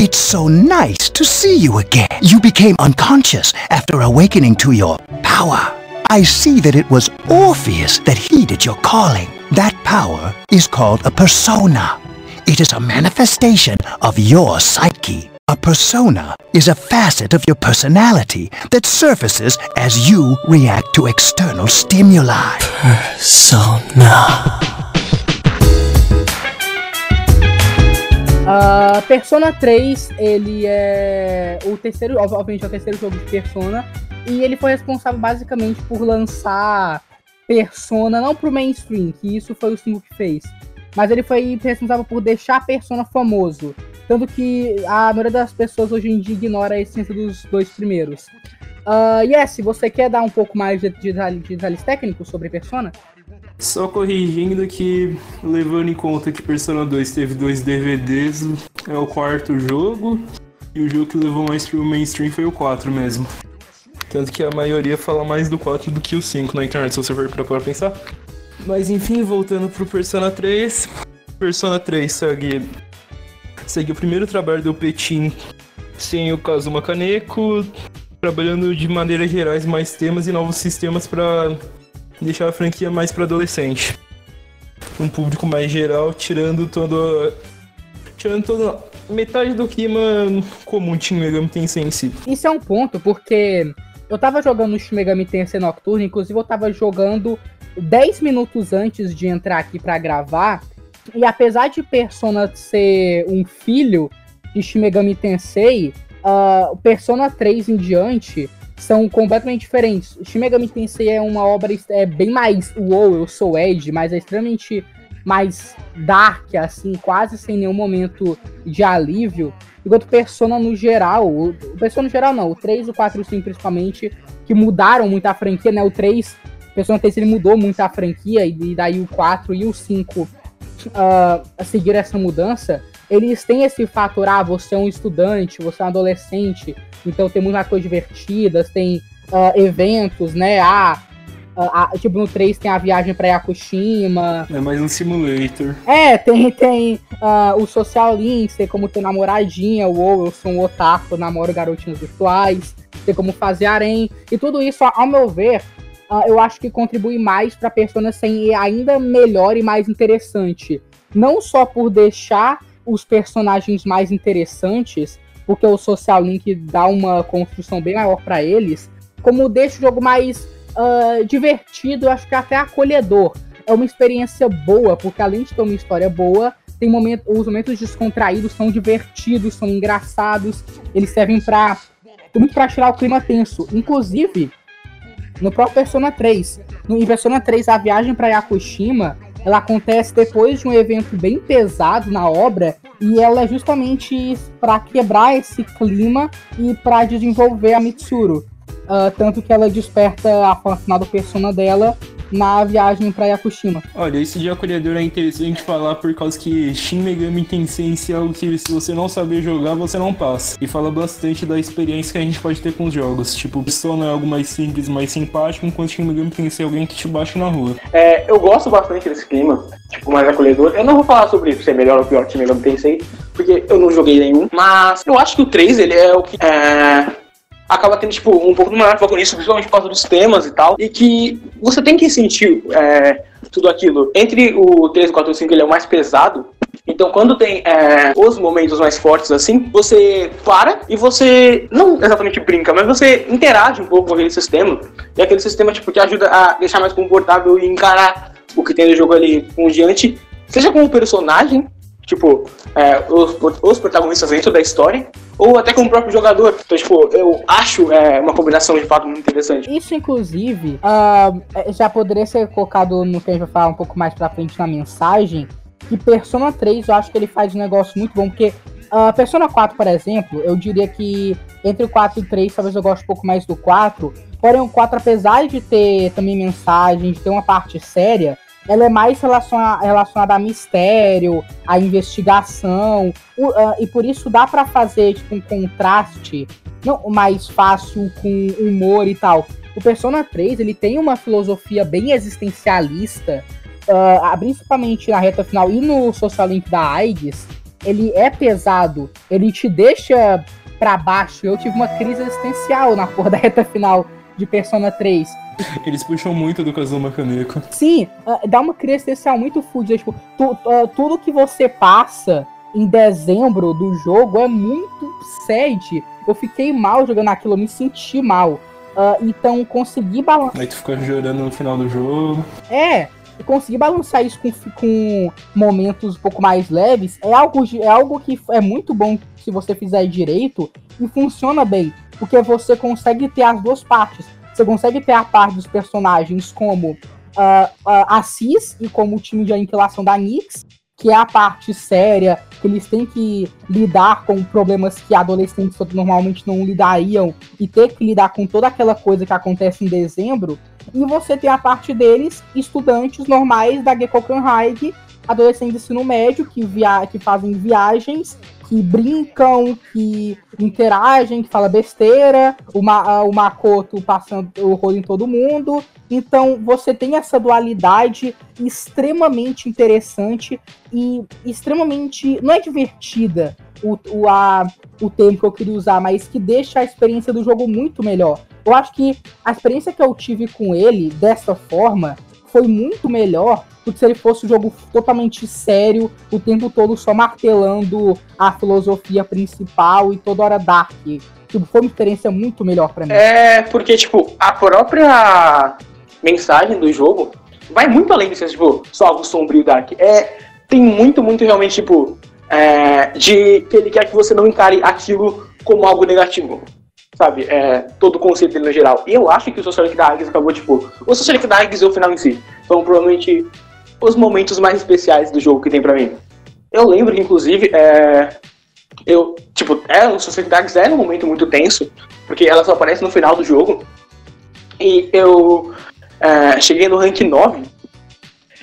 It's so nice to see you again. You became unconscious after awakening to your power. I see that it was Orpheus that heeded your calling. That power is called a persona. It is a manifestation of your psyche. A persona is a facet of your personality that surfaces as you react to external stimuli. Persona. Uh, Persona 3, ele é o terceiro, obviamente é o terceiro jogo de Persona, e ele foi responsável basicamente por lançar Persona, não pro mainstream, que isso foi o 5 que fez, mas ele foi responsável por deixar Persona famoso. Tanto que a maioria das pessoas hoje em dia ignora a essência dos dois primeiros. Uh, yes, você quer dar um pouco mais de, de, de detalhes técnicos sobre Persona? Só corrigindo que, levando em conta que Persona 2 teve dois DVDs, é o quarto jogo, e o jogo que levou mais pro mainstream foi o 4 mesmo. Tanto que a maioria fala mais do 4 do que o 5 na internet, se você for pra pensar. Mas enfim, voltando pro Persona 3. Persona 3 segue, segue o primeiro trabalho do Petin sem o Kazuma Kaneko, trabalhando de maneiras gerais mais temas e novos sistemas para deixar a franquia mais para adolescente. Um público mais geral, tirando todo. Tirando toda. Metade do clima comum de Megami Tensei em si. Isso é um ponto, porque eu tava jogando Shin Megami Tensei Nocturne, inclusive eu tava jogando 10 minutos antes de entrar aqui para gravar, e apesar de Persona ser um filho de Shin Megami Tensei, uh, Persona 3 em diante são completamente diferentes. Shin Megami Tensei é uma obra é bem mais wow, eu sou Ed, mas é extremamente mais dark, assim, quase sem nenhum momento de alívio. Enquanto Persona no geral, o Persona no geral não, o 3, o 4 e o 5 principalmente, que mudaram muito a franquia, né? O 3, Persona 3 ele mudou muito a franquia, e daí o 4 e o 5 uh, ah, a seguir essa mudança, eles têm esse fator, ah, você é um estudante, você é um adolescente, então tem muitas coisas divertidas, tem uh, eventos, né? Ah, uh, tipo, no 3 tem a viagem pra Yakushima. É mais um simulator. É, tem, tem uh, o Social Link, tem como ter namoradinha, ou eu sou um otaku, namoro garotinhos virtuais, tem como fazer harém. E tudo isso, ao meu ver, uh, eu acho que contribui mais pra Persona ser ainda melhor e mais interessante. Não só por deixar os personagens mais interessantes, porque o Social Link dá uma construção bem maior para eles, como deixa o jogo mais uh, divertido, eu acho que até acolhedor. É uma experiência boa, porque além de ter uma história boa, tem momento, os momentos descontraídos são divertidos, são engraçados, eles servem para muito para tirar o clima tenso. Inclusive, no próprio Persona 3, no, em Persona 3, a viagem para Yakushima ela acontece depois de um evento bem pesado na obra e ela é justamente para quebrar esse clima e para desenvolver a Mitsuru. Uh, tanto que ela desperta a fã final do persona dela na viagem para Yakushima. Olha, isso de acolhedor é interessante falar por causa que Shin Megami Tensei é algo que se você não saber jogar, você não passa. E fala bastante da experiência que a gente pode ter com os jogos. Tipo, Persona é algo mais simples, mais simpático, enquanto Shin Megami Tensei é alguém que te baixa na rua. É, eu gosto bastante desse clima, tipo, mais acolhedor. Eu não vou falar sobre isso, se é melhor ou pior que Shin Megami Tensei, porque eu não joguei nenhum. Mas eu acho que o 3, ele é o que... É acaba tendo, tipo, um pouco do maior foco nisso, principalmente por causa dos temas e tal, e que você tem que sentir é, tudo aquilo. Entre o 3, o 4 e o 5, ele é o mais pesado, então, quando tem é, os momentos mais fortes assim, você para e você não exatamente brinca, mas você interage um pouco com aquele sistema. E aquele sistema tipo, te ajuda a deixar mais confortável e encarar o que tem no jogo ali com diante, seja como personagem, tipo, é, os, os, protagonistas dentro da história, ou até com o próprio jogador. Então, tipo, eu acho é, uma combinação de fato muito interessante. Isso, inclusive, uh, já poderia ser colocado no que a gente vai falar um pouco mais pra frente na mensagem, que Persona 3 eu acho que ele faz um negócio muito bom, porque uh, Persona 4, por exemplo, eu diria que entre o 4 e o 3, talvez eu goste um pouco mais do 4, porém o 4, apesar de ter também mensagem, de ter uma parte séria, ela é mais relaciona, relacionada a mistério, a investigação, o, uh, e por isso dá para fazer tipo, um contraste não mais fácil com humor e tal. O Persona 3 ele tem uma filosofia bem existencialista uh, principalmente na reta final e no Social Link da AIDS, ele é pesado, ele te deixa pra baixo. Eu tive uma crise existencial na porra da reta final de Persona 3. Eles puxam muito do Kazuma Kaneko. Sim, uh, dá uma crise existencial muito fodida. Tipo, tu, uh, tudo que você passa em dezembro do jogo é muito sad. Eu fiquei mal jogando aquilo, eu me senti mal. Uh, então, consegui balançar. Aí tu fica chorando no final do jogo. É, conseguir balançar isso com, com momentos um pouco mais leves é algo, é algo que é muito bom se você fizer direito e funciona bem. Porque você consegue ter as duas partes. Você consegue ter a parte dos personagens como uh, uh, a Cis e como o time de aniquilação da Nix, que é a parte séria, que eles têm que lidar com problemas que adolescentes normalmente não lidariam e ter que lidar com toda aquela coisa que acontece em dezembro. E você tem a parte deles, estudantes normais da Gekokan High, adolescentes de ensino médio que, via que fazem viagens que brincam, que interagem, que fala besteira, o, Ma o Makoto passando o rolo em todo mundo. Então você tem essa dualidade extremamente interessante e extremamente. não é divertida o, o, a, o termo que eu queria usar, mas que deixa a experiência do jogo muito melhor. Eu acho que a experiência que eu tive com ele dessa forma foi muito melhor do que se ele fosse um jogo totalmente sério, o tempo todo só martelando a filosofia principal e toda hora dark. Tipo, foi uma experiência muito melhor para mim. É, porque, tipo, a própria mensagem do jogo vai muito além ser, tipo, só algo sombrio dark. É, tem muito, muito realmente, tipo, é, de que ele quer que você não encare aquilo como algo negativo sabe? É, todo o conceito dele no geral. E eu acho que o Socialic da Agnes acabou, tipo, o Socialic da Agnes e o final em si são provavelmente os momentos mais especiais do jogo que tem para mim. Eu lembro que, inclusive, é, eu, tipo, é, o Socialic da Agnes é um momento muito tenso, porque ela só aparece no final do jogo. E eu é, cheguei no rank 9.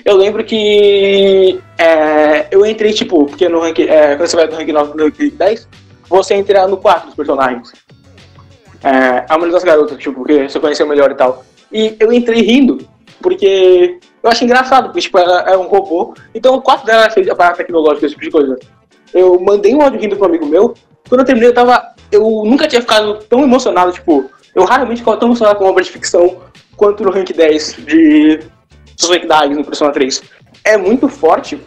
Eu lembro que é, eu entrei, tipo, porque no rank, é, quando você vai do rank 9 pro rank 10, você entra no 4 dos personagens. É, a maioria das garotas, tipo, porque você conheceu melhor e tal. E eu entrei rindo, porque eu achei engraçado, porque tipo, ela é um robô. Então o quarto dela fez a parada tecnológica, esse tipo de coisa. Eu mandei um áudio rindo pro amigo meu. Quando eu terminei, eu tava. Eu nunca tinha ficado tão emocionado, tipo, eu raramente ficava tão emocionado com uma obra de ficção quanto no rank 10 de Sonic Dags no Persona 3. É muito forte,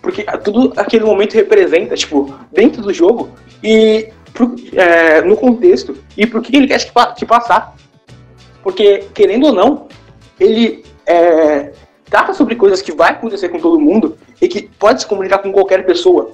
porque tudo aquele momento representa, tipo, dentro do jogo, e pro, é, no contexto e por que ele quer te, te, passar. Porque, querendo ou não, ele é, trata sobre coisas que vai acontecer com todo mundo e que pode se comunicar com qualquer pessoa.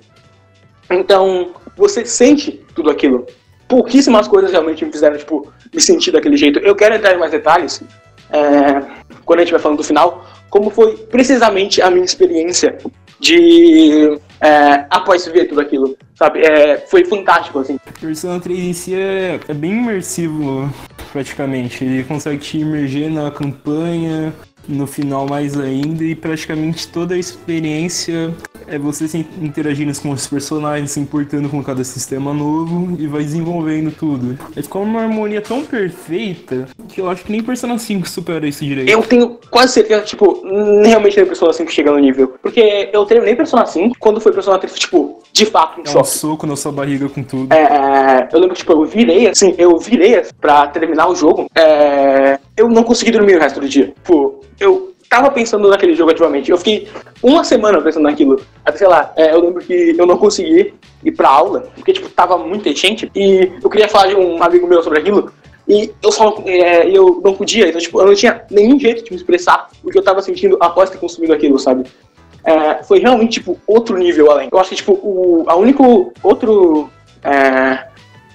Então, você sente tudo aquilo. Pouquíssimas coisas realmente me fizeram, tipo, me sentir daquele jeito. Eu quero entrar em mais detalhes é, quando a gente vai falando do final, como foi precisamente a minha experiência de é, após ver tudo aquilo, sabe? É, foi fantástico, assim. Persona 3 em si é, é bem imersivo, praticamente. Ele consegue te imerger na campanha, no final mais ainda, e praticamente toda a experiência é você se interagindo com os personagens, se importando com cada sistema novo e vai desenvolvendo tudo. Aí ficou uma harmonia tão perfeita que eu acho que nem Persona 5 supera isso direito. Eu tenho quase certeza, tipo, realmente nem Persona 5 chega no nível. Porque eu terminei Persona 5 quando foi Persona 3, tipo, de fato, um é um soco na sua barriga com tudo. É, eu lembro que, tipo, eu virei, assim, eu virei pra terminar o jogo. É, eu não consegui dormir o resto do dia. Tipo, eu tava pensando naquele jogo ativamente. Eu fiquei uma semana pensando naquilo. Até, sei lá, é, eu lembro que eu não consegui ir pra aula, porque, tipo, tava muita gente. E eu queria falar de um amigo meu sobre aquilo. E eu só é, eu não podia, então, tipo, eu não tinha nenhum jeito de me expressar o que eu tava sentindo após ter consumido aquilo, sabe? É, foi realmente, tipo, outro nível além. Eu acho que, tipo, o a único outro. É,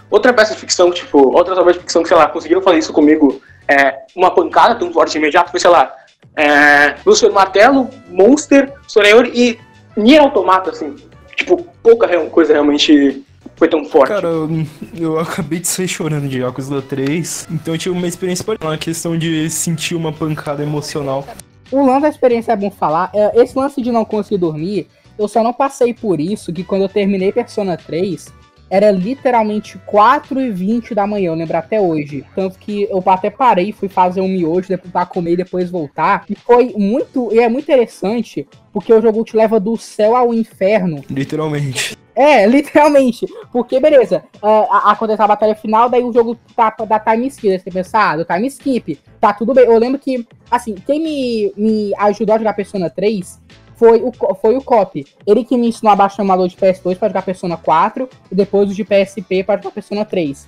outra peça de ficção, tipo, outras obras de ficção que, sei lá, conseguiram fazer isso comigo, é, uma pancada tão forte imediato, foi, sei lá, é, Luciano Martelo, Monster, Soreori e Nier Automata, assim. Tipo, pouca coisa realmente foi tão forte. Cara, eu, eu acabei de sair chorando de Yakuza 3, então eu tive uma experiência na questão de sentir uma pancada emocional. O lance da experiência é bom falar. É, esse lance de não conseguir dormir, eu só não passei por isso que quando eu terminei Persona 3, era literalmente 4 e 20 da manhã, eu lembro até hoje. Tanto que eu até parei, fui fazer um miojo depois pra comer e depois voltar. E foi muito, e é muito interessante, porque o jogo te leva do céu ao inferno. Literalmente. É, literalmente. Porque, beleza, uh, acontece a batalha final, daí o jogo tá da time skip. Você pensa, ah, do time skip, tá tudo bem. Eu lembro que, assim, quem me, me ajudou a jogar Persona 3 foi o, foi o Cop. Ele que me ensinou a baixar o emulador de PS2 para jogar Persona 4 e depois o de PSP para jogar Persona 3.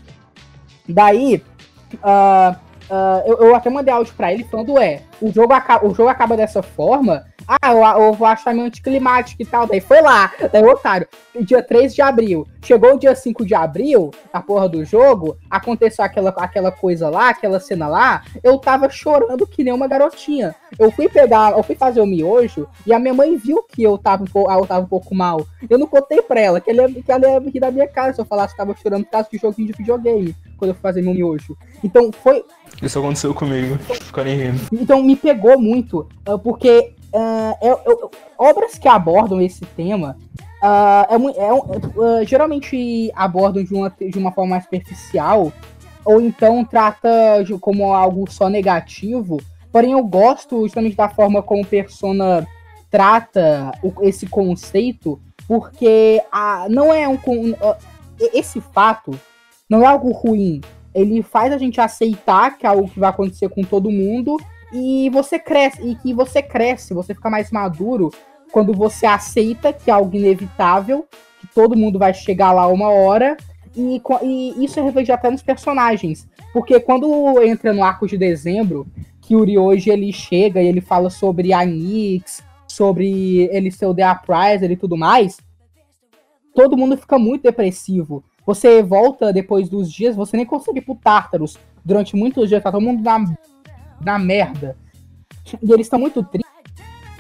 Daí, uh, uh, eu, eu, até mandei áudio pra ele falando, é, o jogo, acaba, o jogo acaba dessa forma, ah, eu, eu, vou achar meio anticlimático e tal. Daí foi lá, daí otário. Dia 3 de abril. Chegou o dia 5 de abril, a porra do jogo, aconteceu aquela, aquela coisa lá, aquela cena lá. Eu tava chorando que nem uma garotinha. Eu fui pegar, eu fui fazer o miojo e a minha mãe viu que eu tava eu tava um pouco mal. Eu não contei pra ela que ela, que ela ia rir da minha cara se eu falasse que tava chorando por causa de joguinho de videogame quando eu fui fazer meu miojo. Então foi. Isso aconteceu comigo. Ficarem rindo. Então me pegou muito, ah, porque uh, é, é, obras que abordam esse tema uh, é, é geralmente abordam de uma, de uma forma mais superficial ou então trata de, como algo só negativo. Porém, eu gosto justamente da forma como Persona trata esse conceito, porque a, não é um. Esse fato não é algo ruim. Ele faz a gente aceitar que é algo que vai acontecer com todo mundo e você cresce, e que você cresce, você fica mais maduro quando você aceita que é algo inevitável, que todo mundo vai chegar lá uma hora, e, e isso é refletido até nos personagens. Porque quando entra no arco de dezembro, que o Ryoji ele chega e ele fala sobre a Nix, sobre ele ser o The e tudo mais, todo mundo fica muito depressivo. Você volta depois dos dias, você nem consegue ir pro Tartarus. Durante muitos dias, tá todo mundo na na merda. E eles estão muito tristes,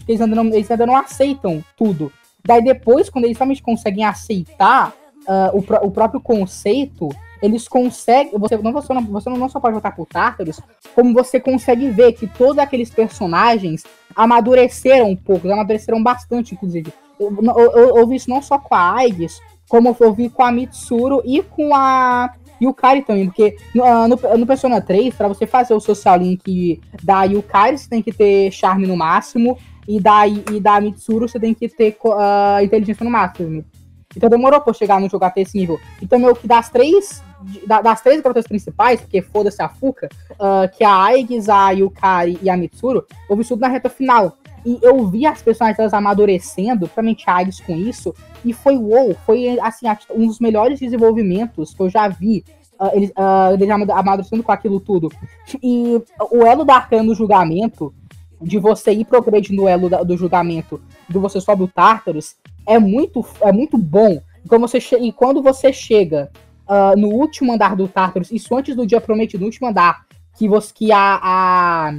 eles ainda, não, eles ainda não aceitam tudo. Daí depois, quando eles realmente conseguem aceitar uh, o, o próprio conceito, eles conseguem. Você não, você, não, você não só pode voltar pro Tartarus, como você consegue ver que todos aqueles personagens amadureceram um pouco, amadureceram bastante, inclusive. Eu, eu, eu, eu vi isso não só com a Aigis, como eu vi com a Mitsuru e com a Yukari também, porque no, no, no Persona 3, para você fazer o social link da Yukari, você tem que ter charme no máximo, e da, e da Mitsuru você tem que ter uh, inteligência no máximo. Então demorou pra eu chegar no jogo até esse nível. Então, meio que das três. Das três garotas principais, porque foda-se a Fuka, uh, que é a Aigis, a Yukari e a Mitsuru, eu tudo na reta final. E eu vi as personagens amadurecendo, principalmente a com isso, e foi wow, foi assim, um dos melhores desenvolvimentos que eu já vi. Uh, eles, uh, eles amadurecendo com aquilo tudo. E o elo da arcana do julgamento, de você ir progredindo no elo da, do julgamento, do você sobe o Tartarus, é muito, é muito bom. Quando você e quando você chega uh, no último andar do Tartarus, isso antes do dia prometido, no último andar, que você que a, a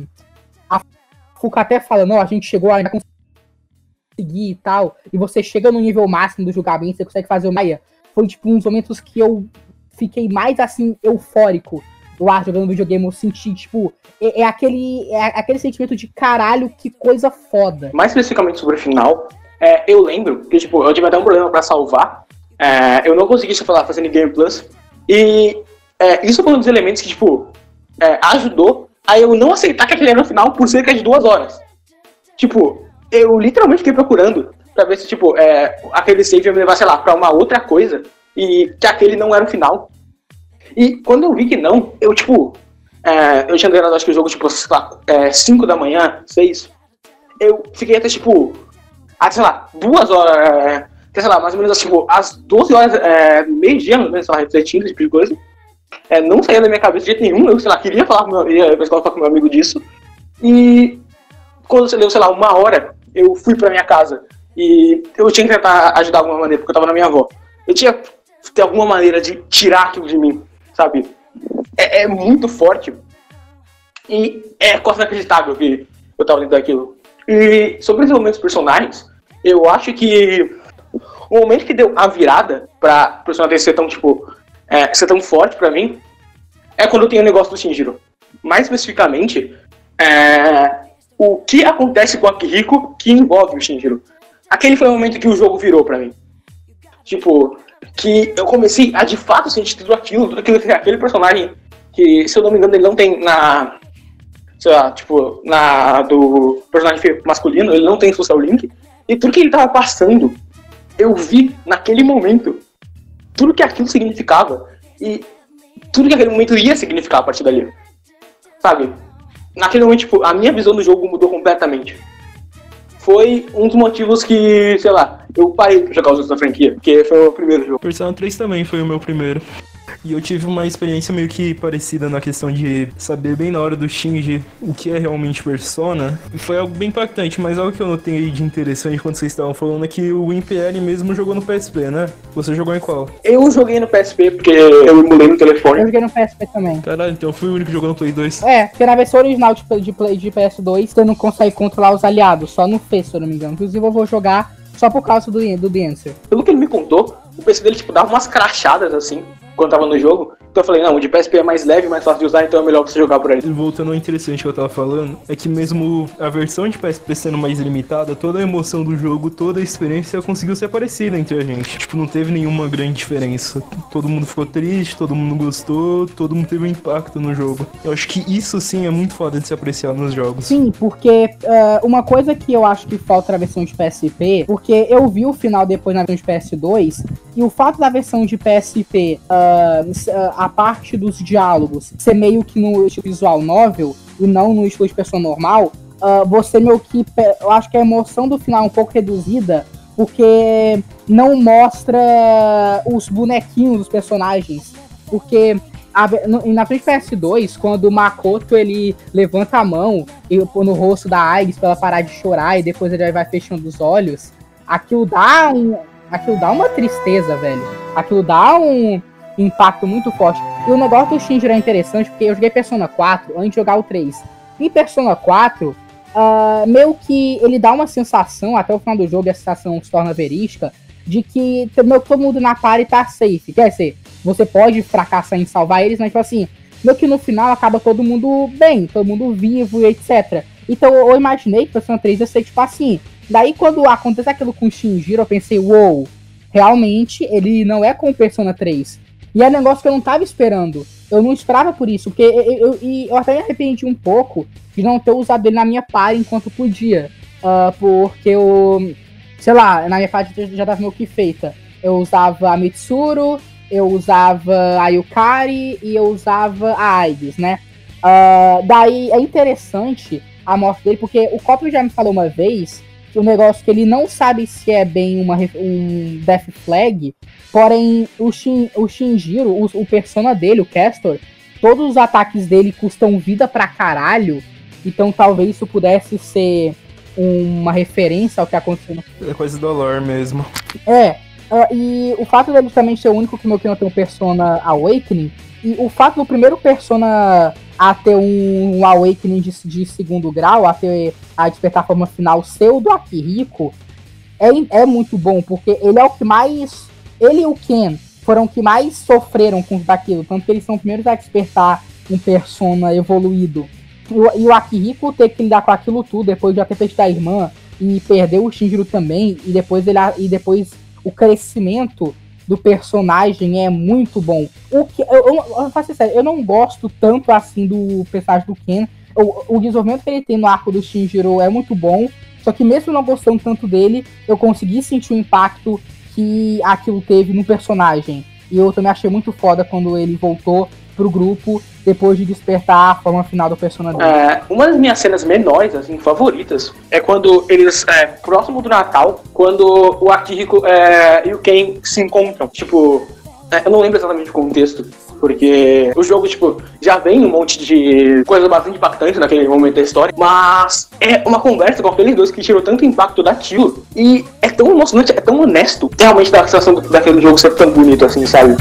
Fuka até fala, não, a gente chegou a conseguir e tal, e você chega no nível máximo do julgamento, você consegue fazer o Maia. Foi tipo um dos momentos que eu fiquei mais assim, eufórico lá jogando videogame, eu senti, tipo, é, é, aquele, é aquele sentimento de caralho, que coisa foda. Mais especificamente sobre o final, é, eu lembro que, tipo, eu tive até um problema pra salvar. É, eu não consegui falar fazendo Game Plus. E é, isso foi um dos elementos que, tipo, é, ajudou a eu não aceitar que aquele era o final por cerca de duas horas. Tipo, eu literalmente fiquei procurando pra ver se, tipo, é, aquele save ia me levar, sei lá, pra uma outra coisa e que aquele não era o final. E quando eu vi que não, eu, tipo, é, eu tinha ganhado, acho que o jogo, tipo, sei lá, 5 é, da manhã, 6. Eu fiquei até, tipo, até, sei lá, duas horas, é, sei lá, mais ou menos, tipo, às 12 horas, é, meio-dia, ou menos, refletindo, tipo de coisa. É, não saía da minha cabeça de jeito nenhum. Eu, sei lá, queria falar meu, ia falar com meu amigo disso. E quando você deu, sei lá, uma hora, eu fui pra minha casa. E eu tinha que tentar ajudar de alguma maneira, porque eu tava na minha avó. Eu tinha que ter alguma maneira de tirar aquilo de mim, sabe? É, é muito forte. E é quase inacreditável que eu tava dentro daquilo. E sobre os momentos personagens, eu acho que o momento que deu a virada pra personagem ser tão, tipo, é, ser tão forte para mim é quando tem o negócio do Shinjiro. Mais especificamente, é, o que acontece com a Kiriko que envolve o Shinjiro. Aquele foi o momento que o jogo virou para mim. Tipo, que eu comecei a de fato sentir tudo aquilo, tudo aquilo, aquele personagem que, se eu não me engano, ele não tem na. Sei lá, tipo, na. do personagem masculino, ele não tem social link. E tudo que ele tava passando, eu vi naquele momento tudo que aquilo significava. E tudo que aquele momento ia significar a partir dali. Sabe? Naquele momento, tipo, a minha visão do jogo mudou completamente. Foi um dos motivos que, sei lá, eu parei de jogar os outros da franquia, porque foi o primeiro jogo. Persona 3 também foi o meu primeiro. E eu tive uma experiência meio que parecida na questão de saber bem na hora do Shinji o que é realmente Persona. E foi algo bem impactante, mas algo que eu notei aí de interessante quando vocês estavam falando é que o IMPL mesmo jogou no PSP, né? Você jogou em qual? Eu joguei no PSP porque eu emulei no telefone. Eu joguei no PSP também. Caralho, então eu fui o único que jogou no Play 2. É, porque na versão original de, de, Play, de PS2 você não consegue controlar os aliados, só no Face, se eu não me engano. Inclusive eu vou jogar só por causa do, do Answer. Pelo que ele me contou, o PC dele tipo, dava umas crachadas assim quando tava no jogo. Então eu falei, não, o de PSP é mais leve, mais fácil de usar, então é melhor você jogar por aí. Voltando ao interessante que eu tava falando, é que mesmo a versão de PSP sendo mais limitada, toda a emoção do jogo, toda a experiência conseguiu ser parecida entre a gente. Tipo, não teve nenhuma grande diferença. Todo mundo ficou triste, todo mundo gostou, todo mundo teve um impacto no jogo. Eu acho que isso sim é muito foda de se apreciar nos jogos. Sim, porque uh, uma coisa que eu acho que falta na versão de PSP, porque eu vi o final depois na versão de PS2, e o fato da versão de PSP, uh, uh, a parte dos diálogos ser meio que no estilo visual novel e não no estilo de pessoa normal, uh, você meio que. Eu acho que a emoção do final é um pouco reduzida, porque não mostra os bonequinhos dos personagens. Porque na frente PS2, quando o Makoto ele levanta a mão e, no rosto da Aigis pra ela parar de chorar e depois ele vai fechando os olhos, aquilo dá um, aquilo dá uma tristeza, velho. Aquilo dá um impacto muito forte. E o negócio do Shinji é interessante porque eu joguei Persona 4 antes de jogar o 3. Em Persona 4, uh, ah, meio que ele dá uma sensação, até o final do jogo a sensação se torna verídica, de que que todo mundo na party tá safe. Quer dizer, você pode fracassar em salvar eles, mas tipo assim, meio que no final acaba todo mundo bem, todo mundo vivo e etc. Então eu imaginei que Persona 3 ia ser tipo assim, Daí, quando acontece aquilo com o Shinjiro, eu pensei, uou, wow, realmente ele não é com Persona 3. E é um negócio que eu não tava esperando. Eu não esperava por isso, porque eu, eu, eu, até me arrependi um pouco de não ter usado ele na minha par enquanto podia. Uh, porque eu, sei lá, na minha parte já tava meio que feita. Eu usava a Mitsuru, eu usava a Yukari e eu usava a Aigis, né? Uh, daí é interessante a morte dele, porque o Copy já me falou uma vez o negócio que ele não sabe se é bem uma, um Death Flag, porém o, Shin, o Shinjiro, o, o persona dele, o Castor, todos os ataques dele custam vida pra caralho, então talvez isso pudesse ser uma referência ao que aconteceu. É coisa do lore mesmo. É, uh, e o fato dele também ser o único que meu que não tem um Persona Awakening, e o fato do primeiro Persona a ter um, um awakening de, de, segundo grau, a ter a despertar forma final seu do Akihiko, é, é muito bom, porque ele é o que mais. Ele e o Ken foram os que mais sofreram com daquilo, tanto que eles são os primeiros a despertar um persona evoluído. E, e o Akihiko ter que lidar com aquilo tudo depois de já ter a irmã e perder o Shinjiro também, e depois ele e depois o crescimento do personagem é muito bom. O que eu, eu, eu faço sério, eu não gosto tanto assim do personagem do Ken. O, o desenvolvimento que ele tem no arco do Shinjiro é muito bom. Só que mesmo não gostando tanto dele, eu consegui sentir o impacto que aquilo teve no personagem. E eu também achei muito foda quando ele voltou pro grupo depois de despertar a forma final do personagem. É, uma das minhas cenas menores, assim, favoritas, é quando eles, é, próximo do Natal, quando o Akihiko é, e o Ken se encontram. Tipo, é, eu não lembro exatamente o contexto, porque o jogo, tipo, já vem um monte de coisa bastante impactante naquele momento da história, mas é uma conversa com aqueles dois que tirou tanto impacto daquilo, e é tão emocionante, é tão honesto, realmente dá a sensação daquele jogo ser tão bonito assim, sabe?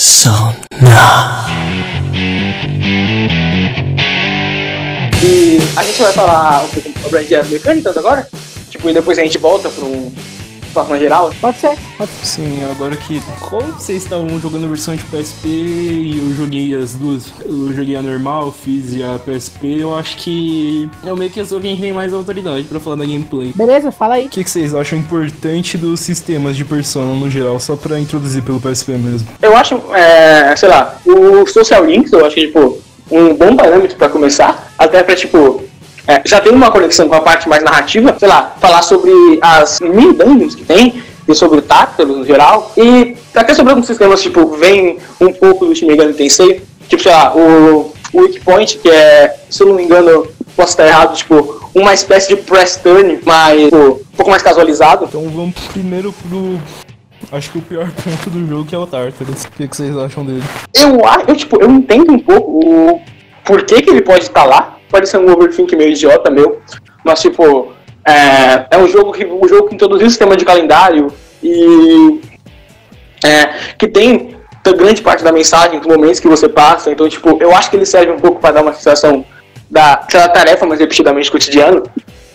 Persona. E a gente vai falar um pouco sobre as mecânicas agora? Tipo, e depois a gente volta para um forma geral? Pode ser, pode ser. Sim, agora que. Como vocês estavam jogando a versão de PSP e eu joguei as duas. Eu joguei a normal, fiz e a PSP, eu acho que eu meio que sou quem tem mais autoridade pra falar da gameplay. Beleza, fala aí. O que, que vocês acham importante dos sistemas de Persona no geral, só pra introduzir pelo PSP mesmo? Eu acho, é, sei lá, o Social Links, eu acho que, tipo, um bom parâmetro pra começar, até pra, tipo, é, já tem uma conexão com a parte mais narrativa, sei lá, falar sobre as mini dungeons que tem, e sobre o Tartarus no geral, e até sobre alguns sistemas, tipo, vem um pouco do Shin Megami Tensei, tipo, sei lá, o, o Wikipoint, que é, se eu não me engano, posso estar errado, tipo, uma espécie de press turn, mas tipo, um pouco mais casualizado. Então vamos primeiro pro. Acho que o pior ponto do jogo que é o Tartarus. O que, que vocês acham dele? Eu acho, eu, tipo, eu entendo um pouco o porquê que ele pode estar lá. Pode ser um overthink meio idiota meu, mas tipo, é, é um jogo que um jogo que introduziu o sistema de calendário e é, que tem grande parte da mensagem, dos momentos que você passa. Então, tipo, eu acho que ele serve um pouco para dar uma sensação da, da tarefa mais repetidamente cotidiano.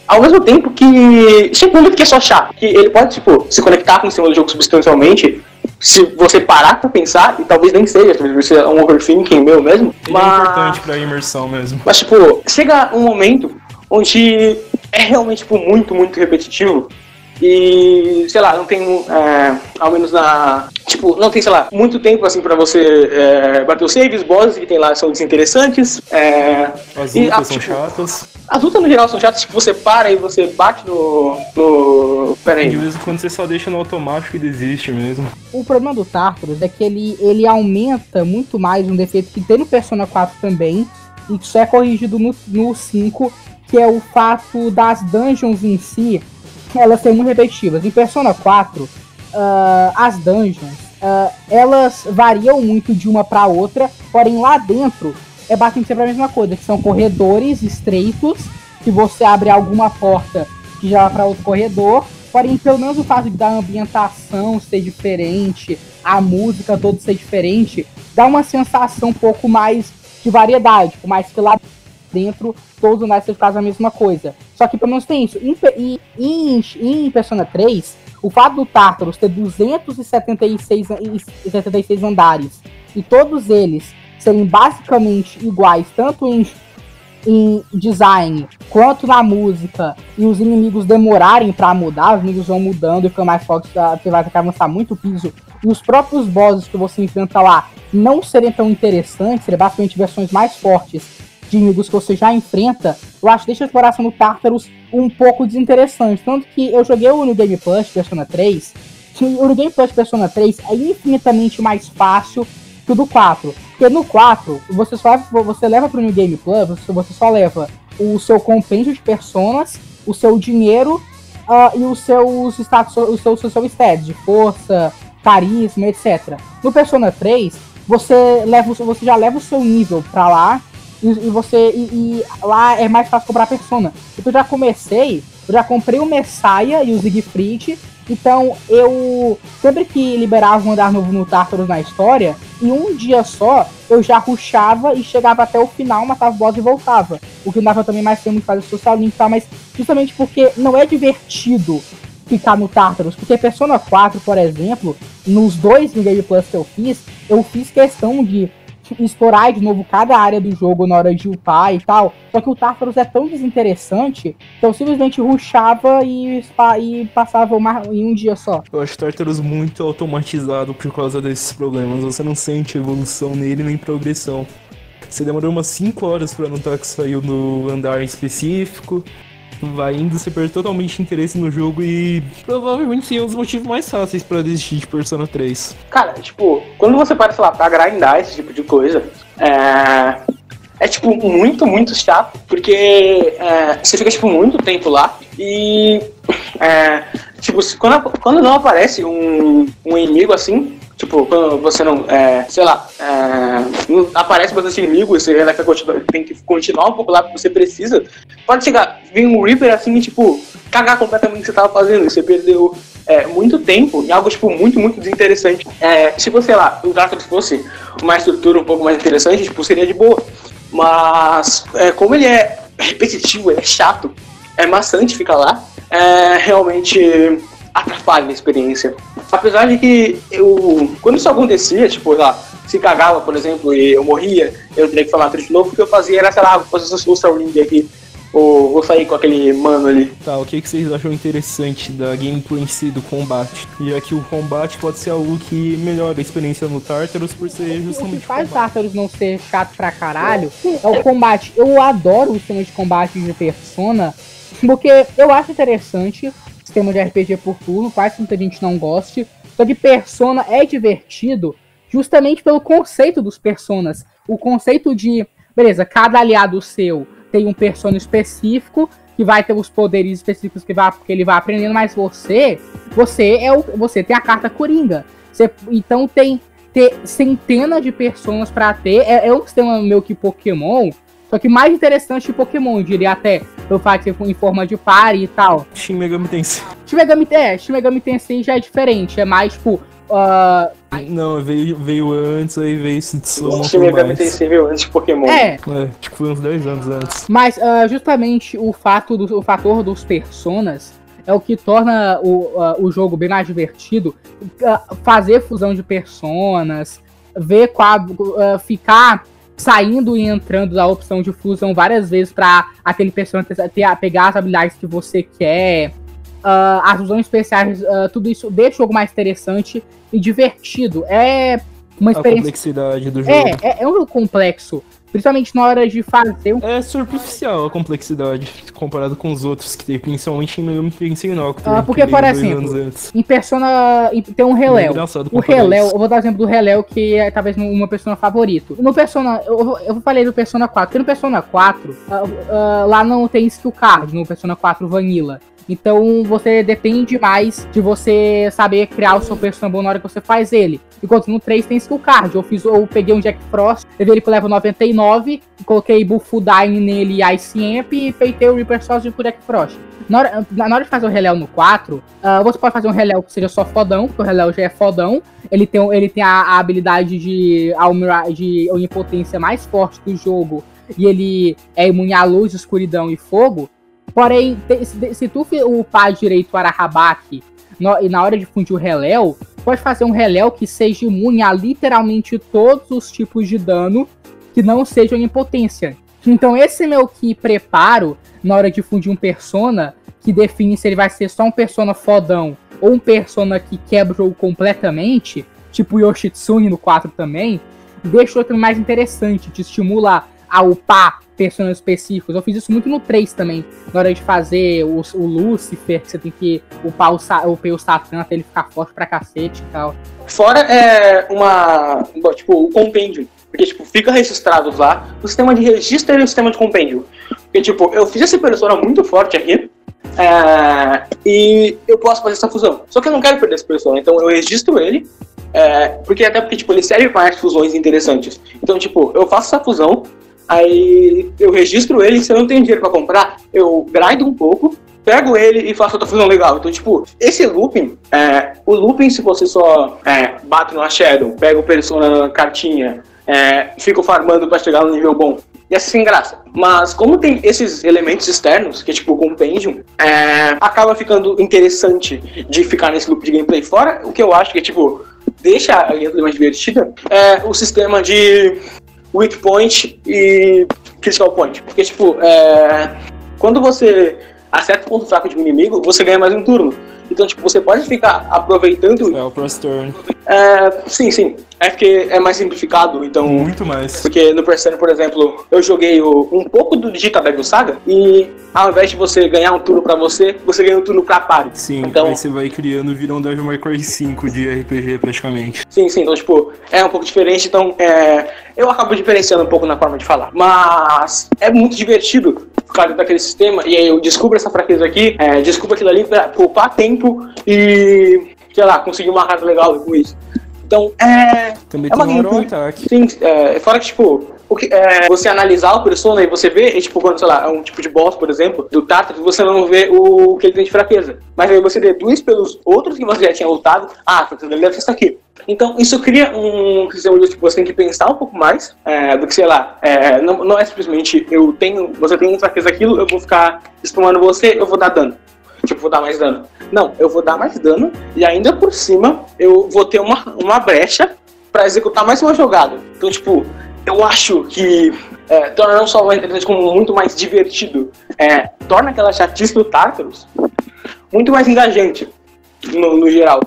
Ao mesmo tempo que chega um momento que é só chato, que ele pode, tipo, se conectar com o sistema do jogo substancialmente, se você parar pra pensar, e talvez nem seja, talvez seja um overthinking meu mesmo, Ele mas... é importante pra imersão mesmo. Mas, tipo, chega um momento onde é realmente, tipo, muito, muito repetitivo. E, sei lá, não tem, é, ao menos na. Tipo, não tem, sei lá, muito tempo assim pra você é, bater os saves, bosses que tem lá são desinteressantes. É, As e, lutas ah, são tipo, chatas. As lutas no geral são chatas, tipo, você para e você bate no. no. Pera E aí. de vez em quando você só deixa no automático e desiste mesmo. O problema do Tartarus é que ele, ele aumenta muito mais um defeito que tem no Persona 4 também, e que só é corrigido no, no 5, que é o fato das dungeons em si, elas serem muito repetitivas. Em Persona 4, ah, as dungeons, ah, elas variam muito de uma para outra, porém lá dentro é basicamente sempre a mesma coisa, que são corredores estreitos, que você abre alguma porta que já vai para outro corredor, porém pelo menos o fato de da ambientação ser diferente, a música toda ser diferente, dá uma sensação um pouco mais de variedade, por mais que lá dentro todos os sejam quase a mesma coisa. Só que pelo menos tem isso. Em, em, em, Persona 3, o fato do Tartarus ter 276 an- e 76 andares e todos eles serem basicamente iguais, tanto em, em design quanto na música, e os inimigos demorarem pra mudar, os inimigos vão mudando e ficam mais fortes, ah, você vai ter que avançar muito o piso, e os próprios bosses que você enfrenta lá não serem tão interessantes, serem basicamente versões mais fortes de inimigos que você já enfrenta, eu acho que deixa a exploração do Tartarus um pouco desinteressante. Tanto que eu joguei o New Game Plus Persona 3, que o New Game Plus Persona 3 é infinitamente mais fácil que o do 4. Porque no 4, você só você leva pro New Game Plus, você, só leva o seu compêndio de personas, o seu dinheiro ah, e os seus status, o seu, seu, seu stats de força, carisma, etc. No Persona 3, você leva você já leva o seu nível pra lá e, e você e, e lá é mais fácil comprar persona. Então eu já comecei, eu já comprei o Messiah e o Siegfried, então eu sempre que liberava um andar novo no Tartarus na história, em um dia só eu já rushava e chegava até o final, matava o boss e voltava. O que dava também mais tempo de fazer social link, tá? mas justamente porque não é divertido ficar no Tartarus, porque Persona 4, por exemplo, nos dois New Game Plus que eu fiz, eu fiz questão de explorar de novo cada área do jogo na hora de upar e tal. Só que o Tartarus é tão desinteressante eu simplesmente rushava e, e passava uma, em um dia só. Eu acho Tartarus muito automatizado por causa desses problemas. Você não sente evolução nele nem progressão. Você demorou umas 5 horas pra notar que saiu no andar específico. Vai indo, você perde totalmente interesse no jogo e provavelmente sim é um dos motivos mais fáceis pra desistir de Persona 3. Cara, tipo, quando você para, sei lá, pra grindar esse tipo de coisa, é. É, tipo, muito, muito chato, porque é, você fica, tipo, muito tempo lá e. É, tipo, quando, quando não aparece um, um inimigo assim, tipo, quando você não. É, sei lá, é, não aparece bastante inimigo você continuar, tem que continuar um pouco lá porque você precisa, pode chegar, vir um Reaper assim e, tipo, cagar completamente o que você tava fazendo você perdeu é, muito tempo em algo, tipo, muito, muito desinteressante. É, se você, sei lá, o Dark fosse uma estrutura um pouco mais interessante, tipo, seria de boa. Mas, é, como ele é repetitivo, ele é chato, é maçante ficar lá, é, realmente atrapalha a experiência. Apesar de que eu, quando isso acontecia, tipo, lá, se cagava, por exemplo, e eu morria, eu teria que falar tudo de novo, o que eu fazia era, sei lá, vou fazer o Star Ring aqui, ou vou sair com aquele mano ali. Tá, o que, que vocês acham interessante da gameplay em si, do combate? E aqui o combate pode ser algo que melhora a experiência no Tartarus por ser O que justamente faz combate. Tartarus não ser chato pra caralho é o combate. Eu adoro o sistema de combate de Persona, porque eu acho interessante sistema de RPG por turno, quase que muita gente não goste. Só que Persona é divertido justamente pelo conceito dos personas. O conceito de, beleza, cada aliado seu tem um persona específico que vai ter os poderes específicos que, vai, que ele vai aprendendo, mas você, você é o, você tem a carta Coringa. Você, então tem ter centenas de personas pra ter. É, é um sistema meio que Pokémon, só que mais interessante que Pokémon, diria até, pelo fato de ser em forma de pare e tal. Shin Megami Tensei. Shin Megami, é, Shin Megami Tensei já é diferente, é mais tipo. ah, Não, veio, veio antes, aí veio Sitsuma Shin Megami mais. Tensei veio antes de Pokémon. é, É, tipo, foi uns 10 anos antes. Mas ah, justamente o fato do o fator dos personas é o que torna o, ah, o jogo bem mais divertido. Ah, fazer fusão de personas, ver qual, ah, ficar saindo e entrando da opção de fusão várias vezes para aquele persona ter, ter- pegar as habilidades que você quer. Ah, as fusões especiais, ah, tudo isso deixa o jogo mais interessante e divertido. É uma A experiência. complexidade do jogo. É, é, é um jogo complexo. Principalmente na hora de fazer um É superficial a complexidade comparado com os outros que tem, principalmente em Megami Tensei Nocturne. Ah, porque, que veio por exemplo. Em Persona. em- Tem um Reléu. O Reléu, eu vou dar o exemplo do Reléu, que é talvez uma Persona favorito. No Persona. Eu, eu falei do Persona 4, porque no Persona 4, ah, ah, lá não tem skill card, no Persona 4 Vanilla. Então você depende mais de você saber criar o seu Persona bom na hora que você faz ele. Enquanto no 3 tem skill card. Eu fiz, eu peguei um Jack Frost, levei ele pro level 99, coloquei Buff Dyne nele e Ice Amp e feitei o Reaper Sauce com o Jack Frost. Na hora, na hora de fazer o Reléu no 4, ah, você pode fazer um Reléu que seja só fodão, porque o Reléu já é fodão. Ele tem, ele tem a, a habilidade de, de onipotência mais forte do jogo. E ele é imune à luz, escuridão e fogo. Porém, se, tu upar direito o Arahabaki no- e na hora de fundir o Reléu, pode fazer um Reléu que seja imune a literalmente todos os tipos de dano que não sejam impotência. Então esse meu que preparo na hora de fundir um persona, que define se ele vai ser só um persona fodão ou um persona que quebra o jogo completamente, tipo Yoshitsune no 4 também, deixa o outro mais interessante, te estimula a upar personagens específicos. Eu fiz isso muito no 3 também, na hora de fazer o, o Lucifer, que você tem que upar o, upar o Satã até ele ficar forte pra cacete e tal. Fora é uma. Tipo, o compêndio. Porque, tipo, fica registrado lá o sistema de registro e o sistema de compêndio. Porque, tipo, eu fiz essa persona muito forte aqui. é, e eu posso fazer essa fusão. Só que eu não quero perder essa persona, então eu registro ele. é, porque até porque, tipo, ele serve para mais fusões interessantes. Então, tipo, eu faço essa fusão, aí eu registro ele, se eu não tenho dinheiro pra comprar, eu grindo um pouco, pego ele e faço outra fusão legal. Então, tipo, esse looping, é, o looping, se você só é, bate no Shadow, pega o Persona cartinha, é, fica farmando pra chegar no nível bom, ia ser sem graça. Mas como tem esses elementos externos, que é tipo o Compendium, é, acaba ficando interessante de ficar nesse loop de gameplay. Fora o que eu acho que, tipo, deixa a gameplay mais divertida, é o sistema de weak point e critical point. Porque, tipo, é, quando você acerta o ponto fraco de um inimigo, você ganha mais um turno. Então, tipo, você pode ficar aproveitando. É o Press Turn. É, sim, sim. É porque é mais simplificado, então. Muito mais. Porque no Persona, por exemplo, eu joguei o- um pouco do Digital Devil Saga e ao invés de você ganhar um turno pra você, você ganha um turno pra par. Sim, Então- aí você vai criando, vira um Devil May Cry 5 de RPG praticamente. Sim, sim, então, tipo, é um pouco diferente, então é, eu acabo diferenciando um pouco na forma de falar. Mas é muito divertido por causa daquele sistema, e aí eu descubro essa fraqueza aqui, é, descubro aquilo ali pra poupar tempo e, sei lá, conseguir uma carta legal com isso. Então, é. Também É uma tem gameplay. Attack. Sim, é, fora que, tipo, o que, é, você analisar o persona e você vê, e, tipo, quando, sei lá, é um tipo de boss, por exemplo, do Tartar, você não vê o que ele tem de fraqueza. Mas aí você deduz pelos outros que você já tinha lutado, ah, a fraqueza dele deve ser isso aqui. Então, isso cria um sistema de tipo, você tem que pensar um pouco mais é, do que, sei lá, é, não, não é simplesmente eu tenho, você tem fraqueza aquilo, eu vou ficar spamando você, eu vou dar dano. Tipo, vou dar mais dano. Não, eu vou dar mais dano e ainda por cima eu vou ter uma, uma brecha para executar mais uma jogada. Então, tipo, eu acho que é, torna não só mais interessante, como muito mais divertido. É, torna aquela chatice do Tartarus muito mais engajante, no, no geral.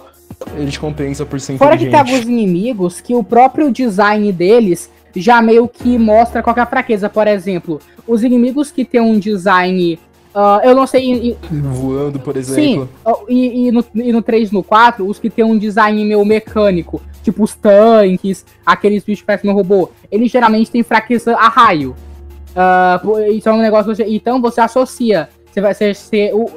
Ele te compensa por ser Fora que tem alguns inimigos que o próprio design deles já meio que mostra qual é a fraqueza. Por exemplo, os inimigos que tem um design. Uh, eu não sei. E, Voando, por exemplo. Sim, e, e, no, e no 3 no 4, os que tem um design meio mecânico, tipo os tanques, aqueles bichos que parecem um robô, eles geralmente têm fraqueza a raio. Uh, isso é um negócio. Então você associa. Você vai ser.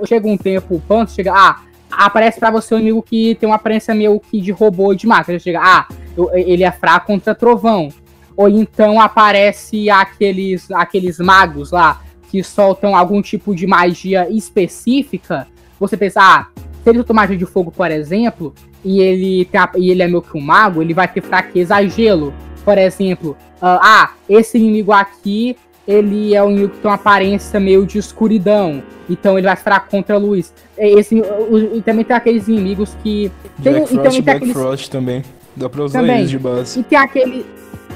Chega um tempo, o panto chega. Ah, aparece para você um inimigo que tem uma aparência meio que de robô de máquina. Chega, ah, ele é fraco contra trovão. Ou então aparece aqueles, aqueles magos lá que soltam algum tipo de magia específica. Você pensa, ah, se ele soltou magia de fogo, por exemplo, e ele, tem a, e ele é meio que um mago, ele vai ter fraqueza a gelo. Por exemplo, uh, ah, esse inimigo aqui ele é um inimigo que tem uma aparência meio de escuridão. Então ele vai fraco contra a luz. Esse, o, e também tem aqueles inimigos que. Tem, Jack Frost, também tem aqueles, também. Dá pra usar também. eles de base. E tem aquele.